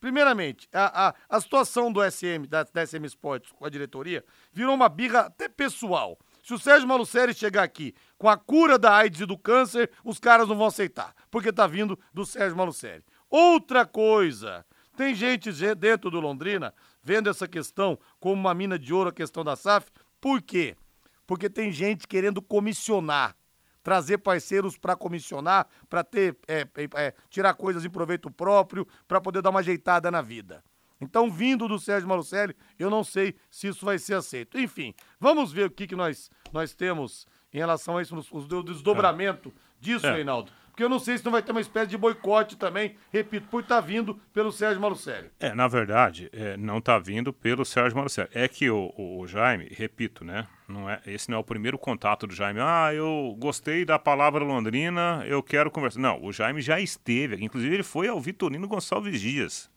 primeiramente, a, a, a situação do SM, da, da SM Sports com a diretoria, virou uma birra até pessoal. Se o Sérgio Malucelli chegar aqui com a cura da AIDS e do câncer, os caras não vão aceitar, porque tá vindo do Sérgio Malucelli. Outra coisa, tem gente dentro do Londrina vendo essa questão como uma mina de ouro, a questão da SAF. Por quê? Porque tem gente querendo comissionar trazer parceiros para comissionar, para ter é, é, é, tirar coisas em proveito próprio, para poder dar uma ajeitada na vida. Então, vindo do Sérgio Malucelli, eu não sei se isso vai ser aceito. Enfim, vamos ver o que, que nós, nós temos em relação a isso, os, os desdobramento disso, É. Reinaldo. Porque eu não sei se não vai ter uma espécie de boicote também, repito, por estar vindo pelo Sérgio Malucelli. É, na verdade, é, não está vindo pelo Sérgio Malucelli. É que o, o- o Jaime, repito, né? Não é, esse não é o primeiro contato do Jaime. Ah, eu gostei da palavra Londrina, eu quero conversar. Não, o Jaime já esteve. Inclusive, ele foi ao Vitorino Gonçalves Dias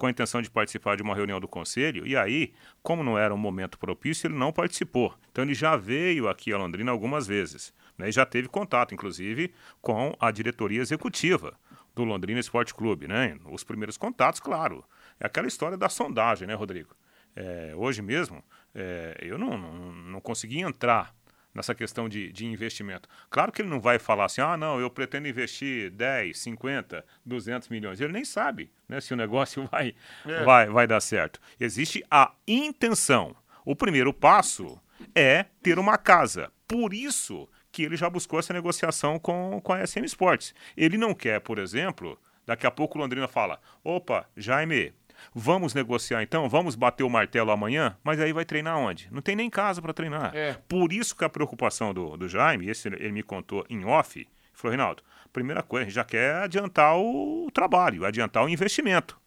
com a intenção de participar de uma reunião do conselho. E aí, como não era um momento propício, ele não participou. Então, ele já veio aqui a Londrina algumas vezes. Né, e já teve contato, inclusive, com a diretoria executiva do Londrina Esporte Clube, né? Os primeiros contatos, claro. É aquela história da sondagem, né, Rodrigo? É, hoje mesmo, é, eu não, não, não consegui entrar nessa questão de, de investimento. Claro que ele não vai falar assim, ah, não, eu pretendo investir 10, 50, 200 milhões. Ele nem sabe né, se o negócio vai, É. vai, vai dar certo. Existe a intenção. O primeiro passo é ter uma casa. Por isso que ele já buscou essa negociação com, com a SM Sports. Ele não quer, por exemplo, daqui a pouco o Londrina fala: opa, Jaime, vamos negociar então, vamos bater o martelo amanhã, mas aí vai treinar onde? Não tem nem casa para treinar. É. Por isso que a preocupação do, do Jaime, esse ele me contou em off, falou: Reinaldo, primeira coisa, a gente já quer adiantar o trabalho, adiantar o investimento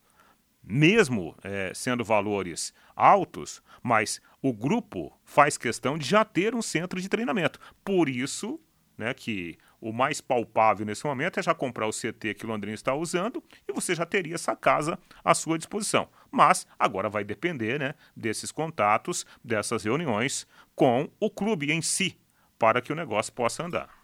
mesmo eh, sendo valores altos, mas o grupo faz questão de já ter um centro de treinamento. Por isso, né, que o mais palpável nesse momento é já comprar o CT que Londrina está usando e você já teria essa casa à sua disposição. Mas agora vai depender, né, desses contatos, dessas reuniões com o clube em si, para que o negócio possa andar.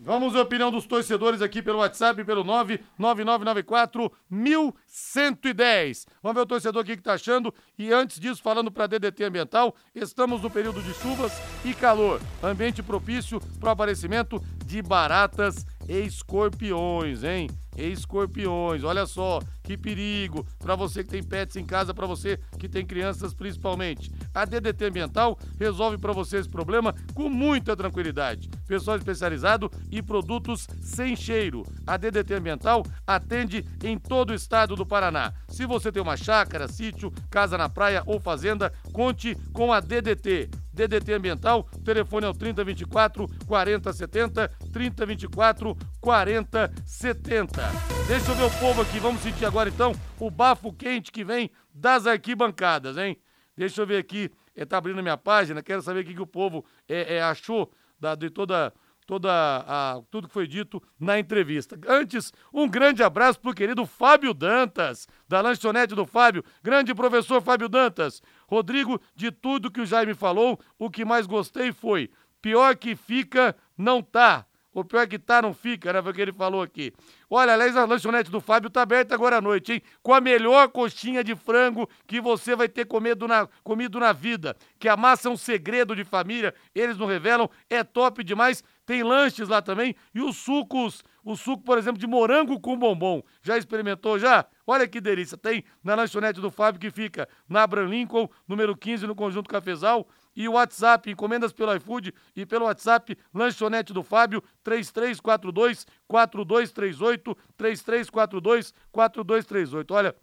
Vamos a opinião dos torcedores aqui pelo WhatsApp, pelo 99994 1110. Vamos ver o torcedor aqui que tá achando. E antes disso, falando para DDT Ambiental, estamos no período de chuvas e calor. Ambiente propício para o aparecimento de baratas e escorpiões, hein? Escorpiões, olha só que perigo para você que tem pets em casa, para você que tem crianças principalmente. A DDT Ambiental resolve para você esse problema com muita tranquilidade. Pessoal especializado e produtos sem cheiro. A DDT Ambiental atende em todo o estado do Paraná. Se você tem uma chácara, sítio, casa na praia ou fazenda, conte com a DDT. DDT Ambiental, telefone é o 3024 4070, 3024 4070. Deixa eu ver o povo aqui, vamos sentir agora então o bafo quente que vem das arquibancadas, hein? Deixa eu ver aqui, é, tá abrindo a minha página, quero saber o que, que o povo é, é, achou da, de toda toda a, tudo que foi dito na entrevista. Antes, um grande abraço pro querido Fábio Dantas, da lanchonete do Fábio. Grande professor Fábio Dantas. Rodrigo, de tudo que o Jaime falou, o que mais gostei foi: pior que fica, não tá. O pior que tá, não fica, né? Foi o que ele falou aqui. Olha, aliás, a lanchonete do Fábio tá aberta agora à noite, hein? Com a melhor coxinha de frango que você vai ter comido na, comido na vida. Que a massa é um segredo de família, eles não revelam, é top demais. Tem lanches lá também e os sucos, o suco, por exemplo, de morango com bombom. Já experimentou já? Olha que delícia. Tem na lanchonete do Fábio que fica na Abraham Lincoln, número 15, no Conjunto Cafezal. E o WhatsApp, encomendas pelo iFood e pelo WhatsApp, lanchonete do Fábio, 3342 4238, 3342 4238. Olha,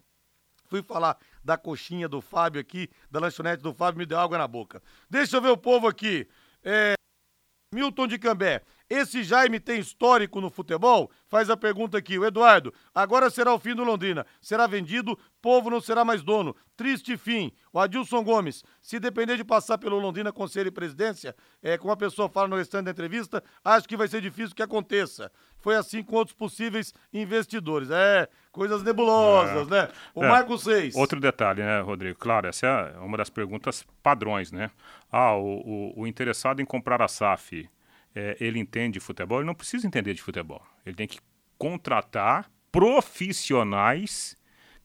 fui falar da coxinha do Fábio aqui, da lanchonete do Fábio, me deu água na boca. Deixa eu ver o povo aqui. É... Milton de Cambé, esse Jaime tem histórico no futebol? Faz a pergunta aqui, o Eduardo. Agora será o fim do Londrina. Será vendido, povo não será mais dono. Triste fim. O Adilson Gomes, se depender de passar pelo Londrina Conselho e Presidência, é, como a pessoa fala no restante da entrevista, acho que vai ser difícil que aconteça. Foi assim com outros possíveis investidores. É, coisas nebulosas, né? O É. Marco 6. Outro detalhe, né, Rodrigo? Claro, essa é uma das perguntas padrões, né? Ah, o, o- o interessado em comprar a SAF, é, ele entende de futebol? Ele não precisa entender de futebol. Ele tem que contratar profissionais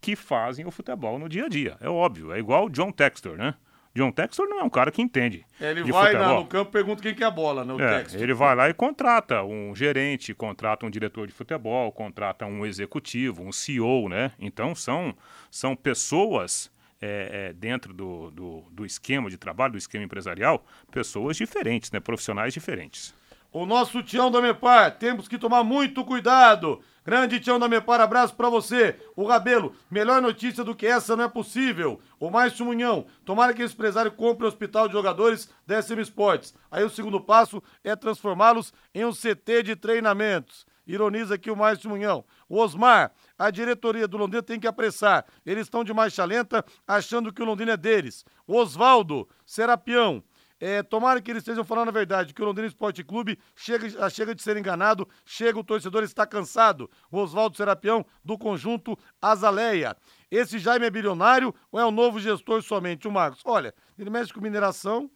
que fazem o futebol no dia a dia. É óbvio, é igual o John Textor, né? John Textor não é um cara que entende Ele vai futebol. no campo e pergunta quem que é a bola, né? O É, ele vai lá e contrata um gerente, contrata um diretor de futebol, contrata um executivo, um CEO, né? Então são, são pessoas é, é, dentro do, do, do esquema de trabalho, do esquema empresarial, pessoas diferentes, né? Profissionais diferentes. O nosso Tião da Mepar, temos que tomar muito cuidado. Grande Tião da Mepar, abraço pra você. O Rabelo, melhor notícia do que essa não é possível. O Márcio Munhão, tomara que esse empresário compre o hospital de jogadores da SM Sports. Aí o segundo passo é transformá-los em um CT de treinamentos. Ironiza aqui o Márcio Munhão. O Osmar, a diretoria do Londrina tem que apressar. Eles estão de marcha lenta, achando que o Londrina é deles. O Osvaldo, Serapião. É, tomara que eles estejam falando a verdade, que o Londrina Esporte Clube chega, chega de ser enganado, chega, o torcedor está cansado. Oswaldo Serapião, do conjunto Azaleia. Esse Jaime é bilionário ou é o novo gestor somente? O Marcos, olha, ele mexe com mineração,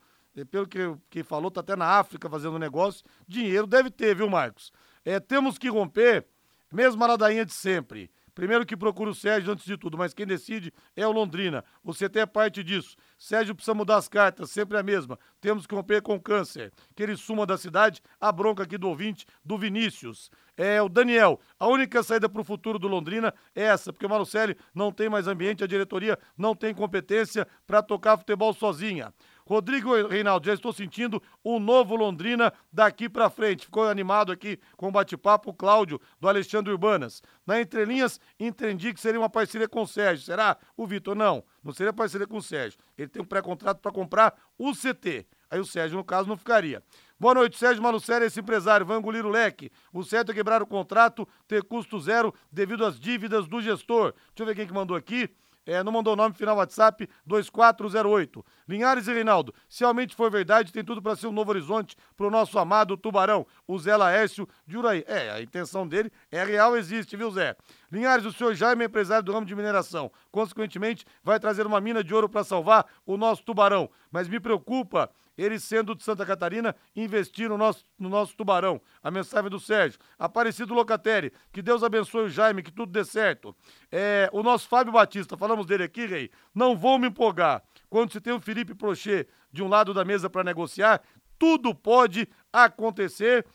pelo que, que falou, tá até na África fazendo negócio. Dinheiro deve ter, viu, Marcos? É, temos que romper, mesmo a ladainha de sempre. Primeiro que procura o Sérgio antes de tudo, mas quem decide é o Londrina. O CT é parte disso. Sérgio precisa mudar as cartas, sempre a mesma. Temos que romper com o câncer. Que ele suma da cidade, a bronca aqui do ouvinte, do Vinícius. É o Daniel. A única saída para o futuro do Londrina é essa, porque o Marucelli não tem mais ambiente, a diretoria não tem competência para tocar futebol sozinha. Rodrigo Reinaldo, já estou sentindo um novo Londrina daqui para frente. Ficou animado aqui com o bate-papo o Cláudio, do Alexandre Urbanas. Na entrelinhas, entendi que seria uma parceria com o Sérgio. Será? O Vitor, não. Não seria parceria com o Sérgio. Ele tem um pré-contrato para comprar o CT. Aí o Sérgio, no caso, não ficaria. Boa noite, Sérgio Malucelli, esse empresário, vai engolir o leque. O certo é quebrar o contrato, ter custo zero devido às dívidas do gestor. Deixa eu ver quem que mandou aqui. É, não mandou o nome, final WhatsApp 2408. Linhares e Reinaldo, se realmente for verdade, tem tudo para ser um novo horizonte pro nosso amado Tubarão, o Zé Laércio de Uraí. É, a intenção dele é real, existe, viu, Zé? Linhares, o senhor Jaime é empresário do ramo de mineração. Consequentemente, vai trazer uma mina de ouro para salvar o nosso Tubarão. Mas me preocupa ele sendo de Santa Catarina, investir no nosso, no nosso tubarão. A mensagem do Sérgio. Aparecido Locatelli, que Deus abençoe o Jaime, que tudo dê certo. É, o nosso Fábio Batista, falamos dele aqui, Rei. Não vou me empolgar. Quando se tem o Felipe Prochet de um lado da mesa para negociar, tudo pode acontecer.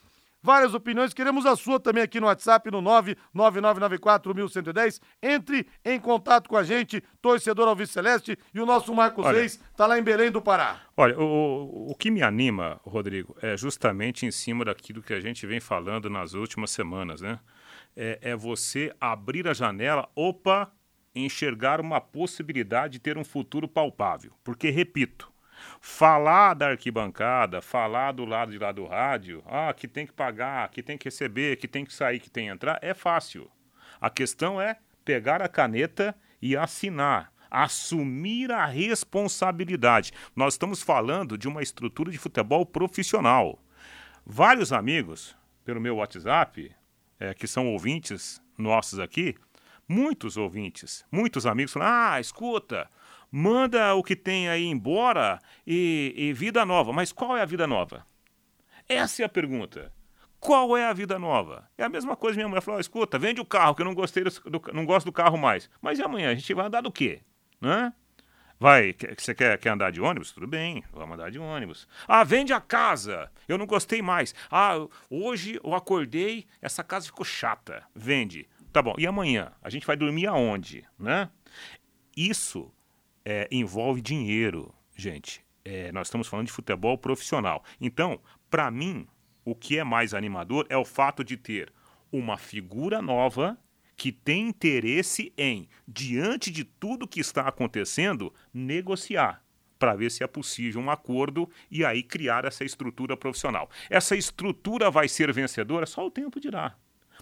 Várias opiniões, queremos a sua também aqui no WhatsApp no 999941110. Entre em contato com a gente, torcedor Alves Celeste, e o nosso Marcos Olha. Reis está lá em Belém do Pará. Olha, o, o que me anima, Rodrigo, é justamente em cima daquilo que a gente vem falando nas últimas semanas, né? É, é você abrir a janela, opa, enxergar uma possibilidade de ter um futuro palpável. Porque, repito, falar da arquibancada, falar do lado de lá do rádio, ah, que tem que pagar, que tem que receber, que tem que sair, que tem que entrar, é fácil. A questão é pegar a caneta e assinar. Assumir a responsabilidade. Nós estamos falando de uma estrutura de futebol profissional. Vários amigos, pelo meu WhatsApp, é, que são ouvintes nossos aqui, muitos ouvintes, muitos amigos falam: ah, escuta, manda o que tem aí embora e, e vida nova. Mas qual é a vida nova? Essa é a pergunta. Qual é a vida nova? É a mesma coisa minha mulher falou: "Ó, escuta, vende o carro, que eu não gostei do, não gosto do carro mais. Mas e amanhã? A gente vai andar do quê? Né? Vai, você quer, quer andar de ônibus? Tudo bem, vamos andar de ônibus. Ah, vende a casa. Eu não gostei mais. Ah, hoje eu acordei, essa casa ficou chata. Vende. Tá bom. E amanhã? A gente vai dormir aonde? Né? Isso é, envolve dinheiro, gente. É, nós estamos falando de futebol profissional. Então, para mim, o que é mais animador é o fato de ter uma figura nova que tem interesse em, diante de tudo que está acontecendo, negociar para ver se é possível um acordo e aí criar essa estrutura profissional. Essa estrutura vai ser vencedora? Só o tempo dirá.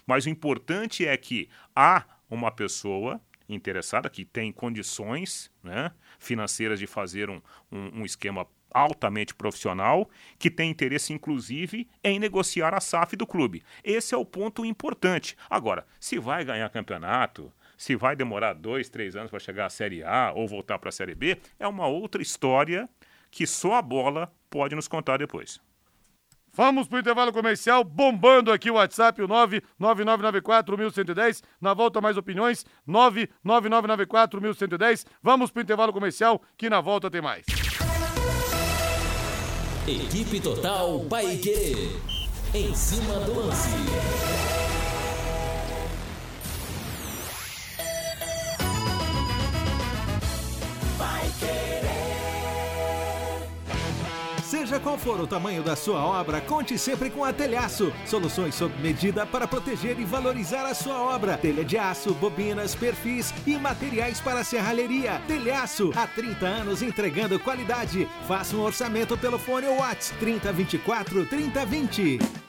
Mas o importante é que há uma pessoa interessada que tem condições né, financeiras de fazer um, um, um esquema altamente profissional, que tem interesse, inclusive, em negociar a SAF do clube. Esse é o ponto importante. Agora, se vai ganhar campeonato, se vai demorar dois, três anos para chegar à Série A ou voltar para a Série B, é uma outra história que só a bola pode nos contar depois. Vamos pro intervalo comercial, bombando aqui o WhatsApp, o 99994-1110. Na volta, mais opiniões, 99994-1110. Vamos pro intervalo comercial, que na volta tem mais. Equipe Total Paique. Em cima do lance. Seja qual for o tamanho da sua obra, conte sempre com a Telhaço. Soluções sob medida para proteger e valorizar a sua obra. Telha de aço, bobinas, perfis e materiais para serralheria. Telhaço, há 30 anos entregando qualidade. Faça um orçamento pelo fone ou WhatsApp 3024 3020.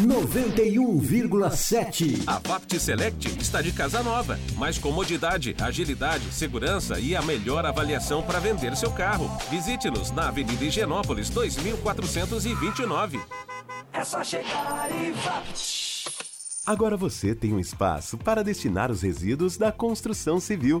91,7. A Vapt Select está de casa nova. Mais comodidade, agilidade, segurança e a melhor avaliação para vender seu carro. Visite-nos na Avenida Higienópolis 2429. É só chegar e vá. Agora você tem um espaço para destinar os resíduos da construção civil.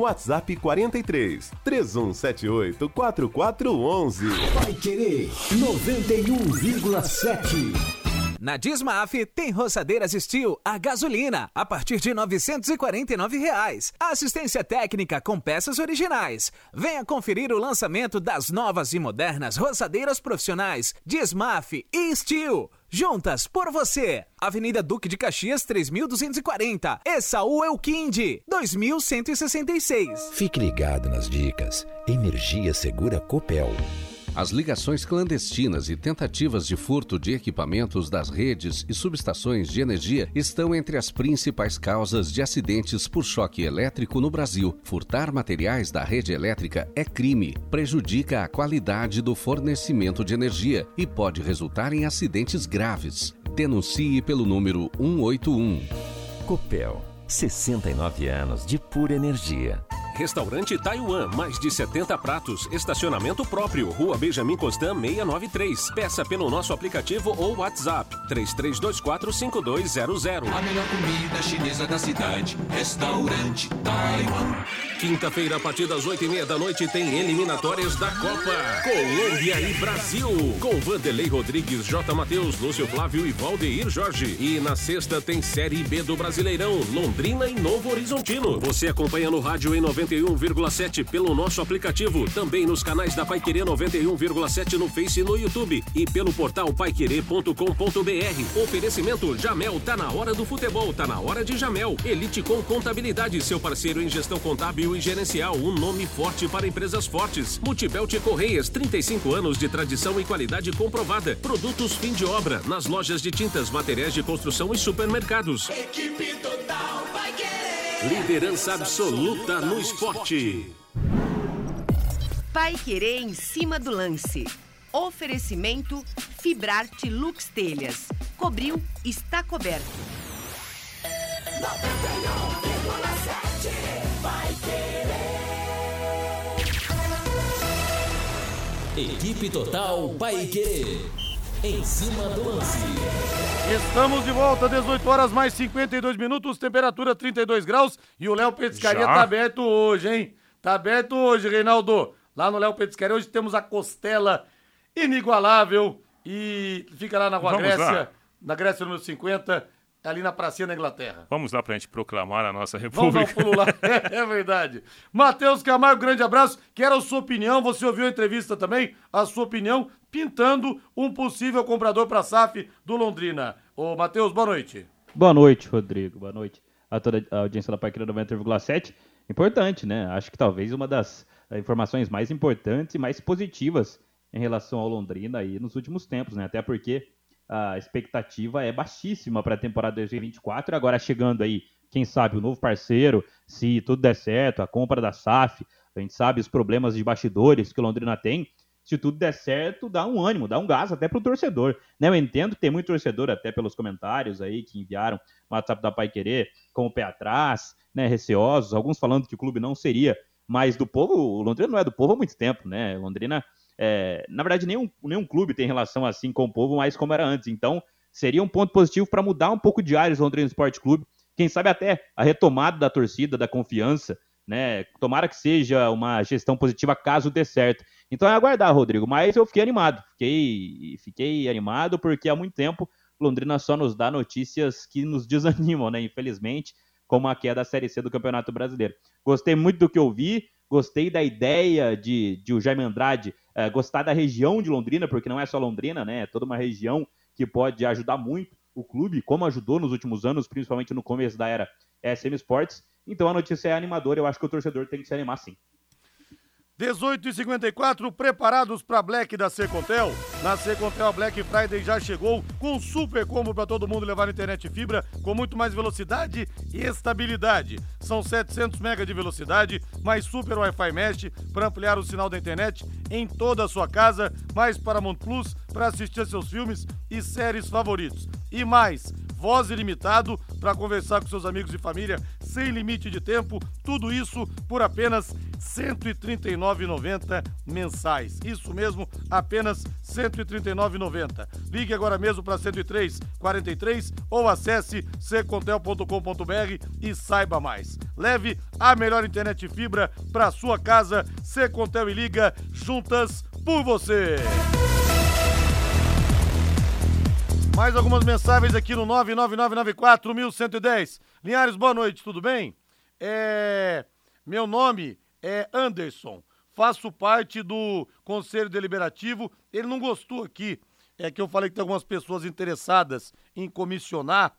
WhatsApp 43 3178 4411. Vai Querer 91,7. Na Dismaf tem roçadeiras Steel a gasolina a partir de 949 reais. Assistência técnica com peças originais. Venha conferir o lançamento das novas e modernas roçadeiras profissionais Dismaf e Steel. Juntas por você. Avenida Duque de Caxias 3240. E Saúl Elquinde 2166. Fique ligado nas dicas. Energia Segura Copel. As ligações clandestinas e tentativas de furto de equipamentos das redes e subestações de energia estão entre as principais causas de acidentes por choque elétrico no Brasil. Furtar materiais da rede elétrica é crime, prejudica a qualidade do fornecimento de energia e pode resultar em acidentes graves. Denuncie pelo número 181. Copel, 69 anos de pura energia. Restaurante Taiwan, mais de 70 pratos, estacionamento próprio, Rua Benjamin Constant 693. Peça pelo nosso aplicativo ou WhatsApp 33245200. A melhor comida chinesa da cidade, restaurante Taiwan. Quinta-feira, a partir das 8h30 da noite, tem eliminatórias da Copa. Colômbia e Brasil. Com Vanderlei Rodrigues, J. Matheus, Lúcio Flávio e Valdeir Jorge. E na sexta tem Série B do Brasileirão, Londrina e Novo Horizontino. Você acompanha no rádio em 91,7 pelo nosso aplicativo. Também nos canais da Paiquerê 91,7 no Face e no YouTube. E pelo portal paiquerê.com.br. Oferecimento Jamel, tá na hora do futebol, tá na hora de Jamel. Elite com Contabilidade, seu parceiro em gestão contábil e gerencial. Um nome forte para empresas fortes. Multibelt Correias, 35 anos de tradição e qualidade comprovada. Produtos fim de obra, nas lojas de tintas, materiais de construção e supermercados. Equipe total vai querer. Liderança absoluta no esporte. Pai Querer em cima do lance. Oferecimento Fibrarte Lux Telhas. Cobriu, está coberto. 91,7 vai querer. Equipe Total Paique. Em cima do lance. Estamos de volta, 18 horas mais 52 minutos, temperatura 32 graus e o Léo Petiscaria Já? tá aberto hoje, hein? Tá aberto hoje, Reinaldo. Lá no Léo Petiscaria hoje temos a costela inigualável e fica lá na Rua Vamos Grécia, lá. na Grécia número 50, ali na pracinha da Inglaterra. Vamos lá pra gente proclamar a nossa Vamos dar um república. pulo lá. É, é verdade. Matheus Camargo, grande abraço. Quero a sua opinião. Você ouviu a entrevista também? A sua opinião pintando um possível comprador para a SAF do Londrina. Ô, Matheus, boa noite. Boa noite, Rodrigo. Boa noite a toda a audiência da Paiqueira 90,7. Importante, né? Acho que talvez uma das informações mais importantes e mais positivas em relação ao Londrina aí nos últimos tempos, né? Até porque a expectativa é baixíssima para a temporada 2024. Agora chegando aí, quem sabe, o novo parceiro, se tudo der certo, a compra da SAF, a gente sabe os problemas de bastidores que o Londrina tem. Se tudo der certo, dá um ânimo, dá um gás até pro torcedor. Né? Eu entendo que tem muito torcedor, até pelos comentários aí que enviaram no WhatsApp da Pai Querer, com o pé atrás, né, receosos, alguns falando que o clube não seria mas do povo, o Londrina não é do povo há muito tempo, né? Londrina, é, na verdade, nenhum, nenhum clube tem relação assim com o povo, mais como era antes. Então, seria um ponto positivo para mudar um pouco de áreas o Londrina Esporte Clube. Quem sabe até a retomada da torcida, da confiança, né? Tomara que seja uma gestão positiva caso dê certo. Então é aguardar, Rodrigo. Mas eu fiquei animado. Fiquei, fiquei animado porque há muito tempo Londrina só nos dá notícias que nos desanimam, né? Infelizmente, como a queda da Série C do Campeonato Brasileiro. Gostei muito do que eu vi, gostei da ideia de, de o Jaime Andrade é, gostar da região de Londrina, porque não é só Londrina, né? É toda uma região que pode ajudar muito o clube, como ajudou nos últimos anos, principalmente no começo da era SM Sports. Então a notícia é animadora, eu acho que o torcedor tem que se animar sim. 18 e 54 preparados para Black da Secontel? Na Secontel a Black Friday já chegou com super combo para todo mundo levar internet fibra com muito mais velocidade e estabilidade. São 700 MB de velocidade, mais super Wi-Fi mesh para ampliar o sinal da internet em toda a sua casa, mais Paramount Plus para assistir a seus filmes e séries favoritos. E mais, voz ilimitado para conversar com seus amigos e família sem limite de tempo, tudo isso por apenas R$ 139,90 mensais. Isso mesmo, apenas R$ 139,90. Ligue agora mesmo para 103 43 ou acesse secontel.com.br e saiba mais. Leve a melhor internet fibra para sua casa, Secontel e Liga, juntas por você. Mais algumas mensagens aqui no 99994-1110. Linhares, boa noite, tudo bem? É... Meu nome é Anderson, faço parte do Conselho Deliberativo. Ele não gostou aqui, é que eu falei que tem algumas pessoas interessadas em comissionar.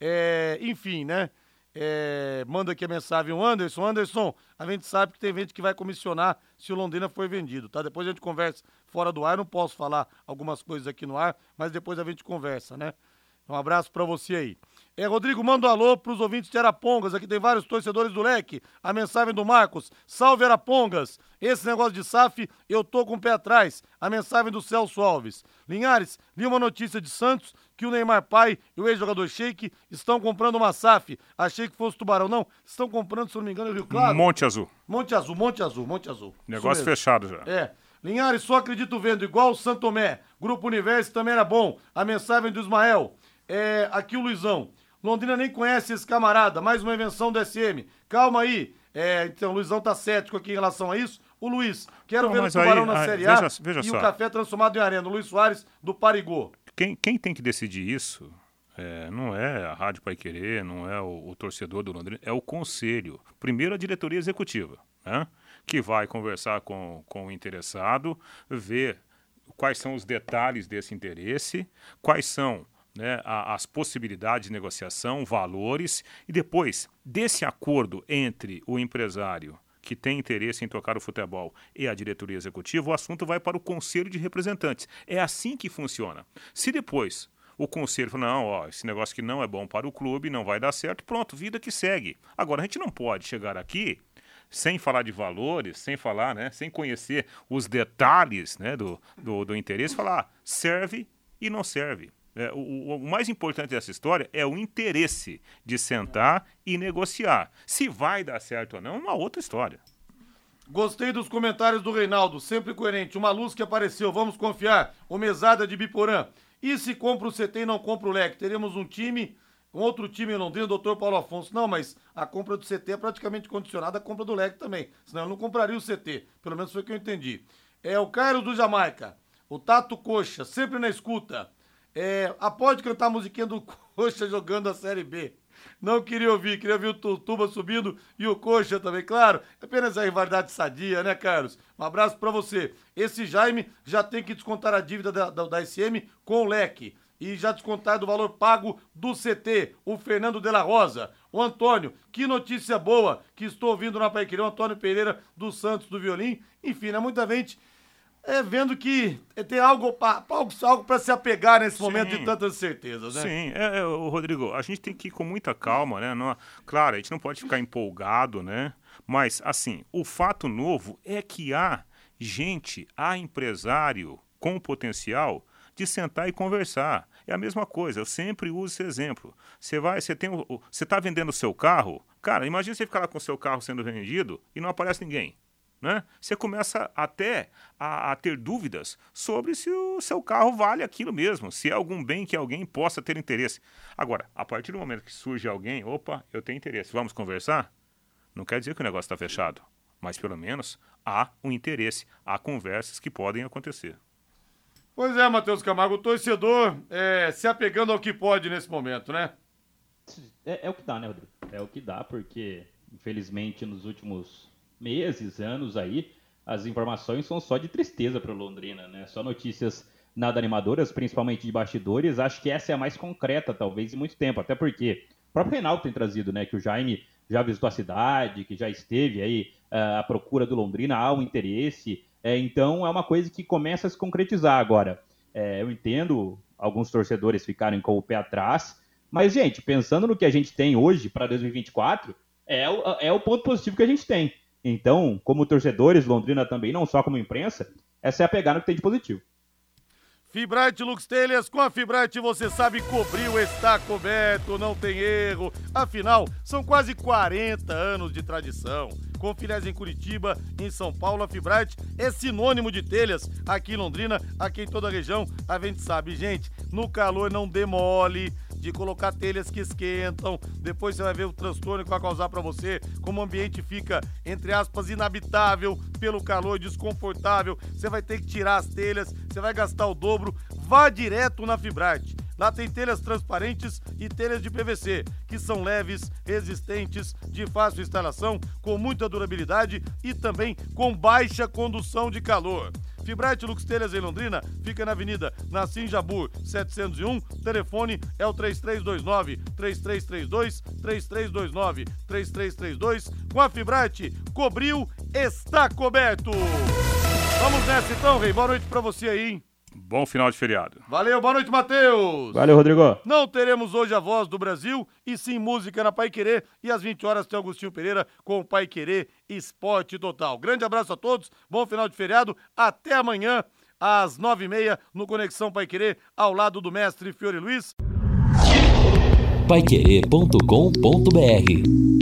É... Enfim, né? É, manda aqui a mensagem, o Anderson. Anderson, a gente sabe que tem gente que vai comissionar se o Londrina foi vendido, tá? Depois a gente conversa fora do ar. Não posso falar algumas coisas aqui no ar, mas depois a gente conversa, né? Um abraço para você aí. É, Rodrigo, manda um alô pros ouvintes de Arapongas. Aqui tem vários torcedores do leque. A mensagem do Marcos. Salve Arapongas. Esse negócio de SAF, eu tô com o pé atrás. A mensagem do Celso Alves. Linhares, li uma notícia de Santos que o Neymar Pai e o ex-jogador Sheik estão comprando uma SAF. Achei que fosse Tubarão. Não, estão comprando, se não me engano, o Rio Claro. Monte Azul. Monte Azul, Monte Azul, Monte Azul. Negócio fechado já. É. Linhares, só acredito vendo, igual o Santomé. Grupo Universo também era bom. A mensagem do Ismael. É, aqui o Luizão. Londrina nem conhece esse camarada, mais uma invenção do SM. Calma aí. É, então, o Luizão tá cético aqui em relação a isso. O Luiz, quero Não, ver o Tubarão aí, na aí, Série A veja- veja e só. o café transformado em arena. O Luiz Soares, do Parigô. Quem, quem tem que decidir isso é, não é a Rádio Pai Querer, não é o, o torcedor do Londrina, é o conselho. Primeiro a diretoria executiva, né? que vai conversar com, com o interessado, ver quais são os detalhes desse interesse, quais são né, as possibilidades de negociação, valores, e depois desse acordo entre o empresário que tem interesse em tocar o futebol e a diretoria executiva, o assunto vai para o conselho de representantes. É assim que funciona. Se depois o conselho fala, não, ó, esse negócio que não é bom para o clube, não vai dar certo, pronto, vida que segue. Agora, a gente não pode chegar aqui sem falar de valores, sem falar, né, sem conhecer os detalhes né, do, do, do interesse, falar ah, serve e não serve. É, o, o- mais importante dessa história é o interesse de sentar e negociar. Se vai dar certo ou não, é uma outra história. Gostei dos comentários do Reinaldo, sempre coerente. Uma luz que apareceu, vamos confiar. O mesada de Biporã. E se compra o CT e não compra o leque? Teremos um time, um outro time em Londrina, o doutor Paulo Afonso. Não, mas a compra do CT é praticamente condicionada à compra do leque também. Senão eu não compraria o CT. Pelo menos foi o que eu entendi. É o Cairo do Jamaica. O Tato Coxa, sempre na escuta. É, a pode cantar a musiquinha do Coxa jogando a Série B. Não queria ouvir, queria ouvir o Tu- Tuba subindo e o Coxa também, claro. É apenas a rivalidade sadia, né, Carlos? Um abraço pra você. Esse Jaime já tem que descontar a dívida da, da, da SM com o leque. E já descontar do valor pago do CT, o Fernando de la Rosa. O Antônio, que notícia boa que estou ouvindo na Paiquerê, Antônio Pereira dos Santos do Violim. Enfim, né, muita gente é, vendo que tem algo para algo, algo pra se apegar nesse momento de tantas certezas, né? Sim, é, é, Rodrigo, a gente tem que ir com muita calma, né? Não- claro, a gente não pode ficar empolgado, né? Mas, assim, o fato novo é que há gente, há empresário com potencial de sentar e conversar. É a mesma coisa, eu sempre uso esse exemplo. Você vai, você tem você está vendendo o seu carro, cara, imagina você ficar lá com o seu carro sendo vendido e não aparece ninguém. Né? Você começa até a, a, ter dúvidas sobre se o seu carro vale aquilo mesmo, se é algum bem que alguém possa ter interesse. Agora, a partir do momento que surge alguém, opa, eu tenho interesse, vamos conversar? Não quer dizer que o negócio está fechado, mas pelo menos há um interesse, há conversas que podem acontecer. Pois é, Matheus Camargo, o torcedor é, se apegando ao que pode nesse momento, né? É, é o que dá, né, Rodrigo? É o que dá, porque infelizmente nos últimos meses, anos aí, as informações são só de tristeza para Londrina, né? Só notícias nada animadoras, principalmente de bastidores. Acho que essa é a mais concreta, talvez, em muito tempo. Até porque o próprio Reinaldo tem trazido, né? Que o Jaime já visitou a cidade, que já esteve aí uh, à procura do Londrina, há um interesse. É, então é uma coisa que começa a se concretizar agora. É, eu entendo alguns torcedores ficarem com o pé atrás, mas, gente, pensando no que a gente tem hoje para 2024, é o, é o ponto positivo que a gente tem. Então, como torcedores, Londrina também, não só como imprensa, essa é a pegada que tem de positivo. Fibrate Lux Telhas, com a Fibrate você sabe cobriu, está coberto, não tem erro. Afinal, são quase 40 anos de tradição. Com filiais em Curitiba, em São Paulo, a Fibrate é sinônimo de telhas. Aqui em Londrina, aqui em toda a região, a gente sabe, gente, no calor não demole de colocar telhas que esquentam. Depois você vai ver o transtorno que vai causar para você, como o ambiente fica, entre aspas, inabitável pelo calor, desconfortável. Você vai ter que tirar as telhas, você vai gastar o dobro. Vá direto na Fibrate. Lá tem telhas transparentes e telhas de PVC, que são leves, resistentes, de fácil instalação, com muita durabilidade e também com baixa condução de calor. Fibrate Lux Telhas em Londrina fica na Avenida Nassim Jabur 701. Telefone é o 3329 3332 3329 3332. Com a Fibrate, cobriu, está coberto. Vamos nessa então, Rei. Boa noite pra você aí? Bom final de feriado. Valeu, boa noite, Matheus. Valeu, Rodrigo. Não teremos hoje a voz do Brasil e sim música na Pai Querer. E às 20 horas tem Agostinho Pereira com o Pai Querer Esporte Total. Grande abraço a todos, bom final de feriado. Até amanhã, às 9h30, no Conexão Pai Querer, ao lado do mestre Fiore Luiz. Paiquerê.com.br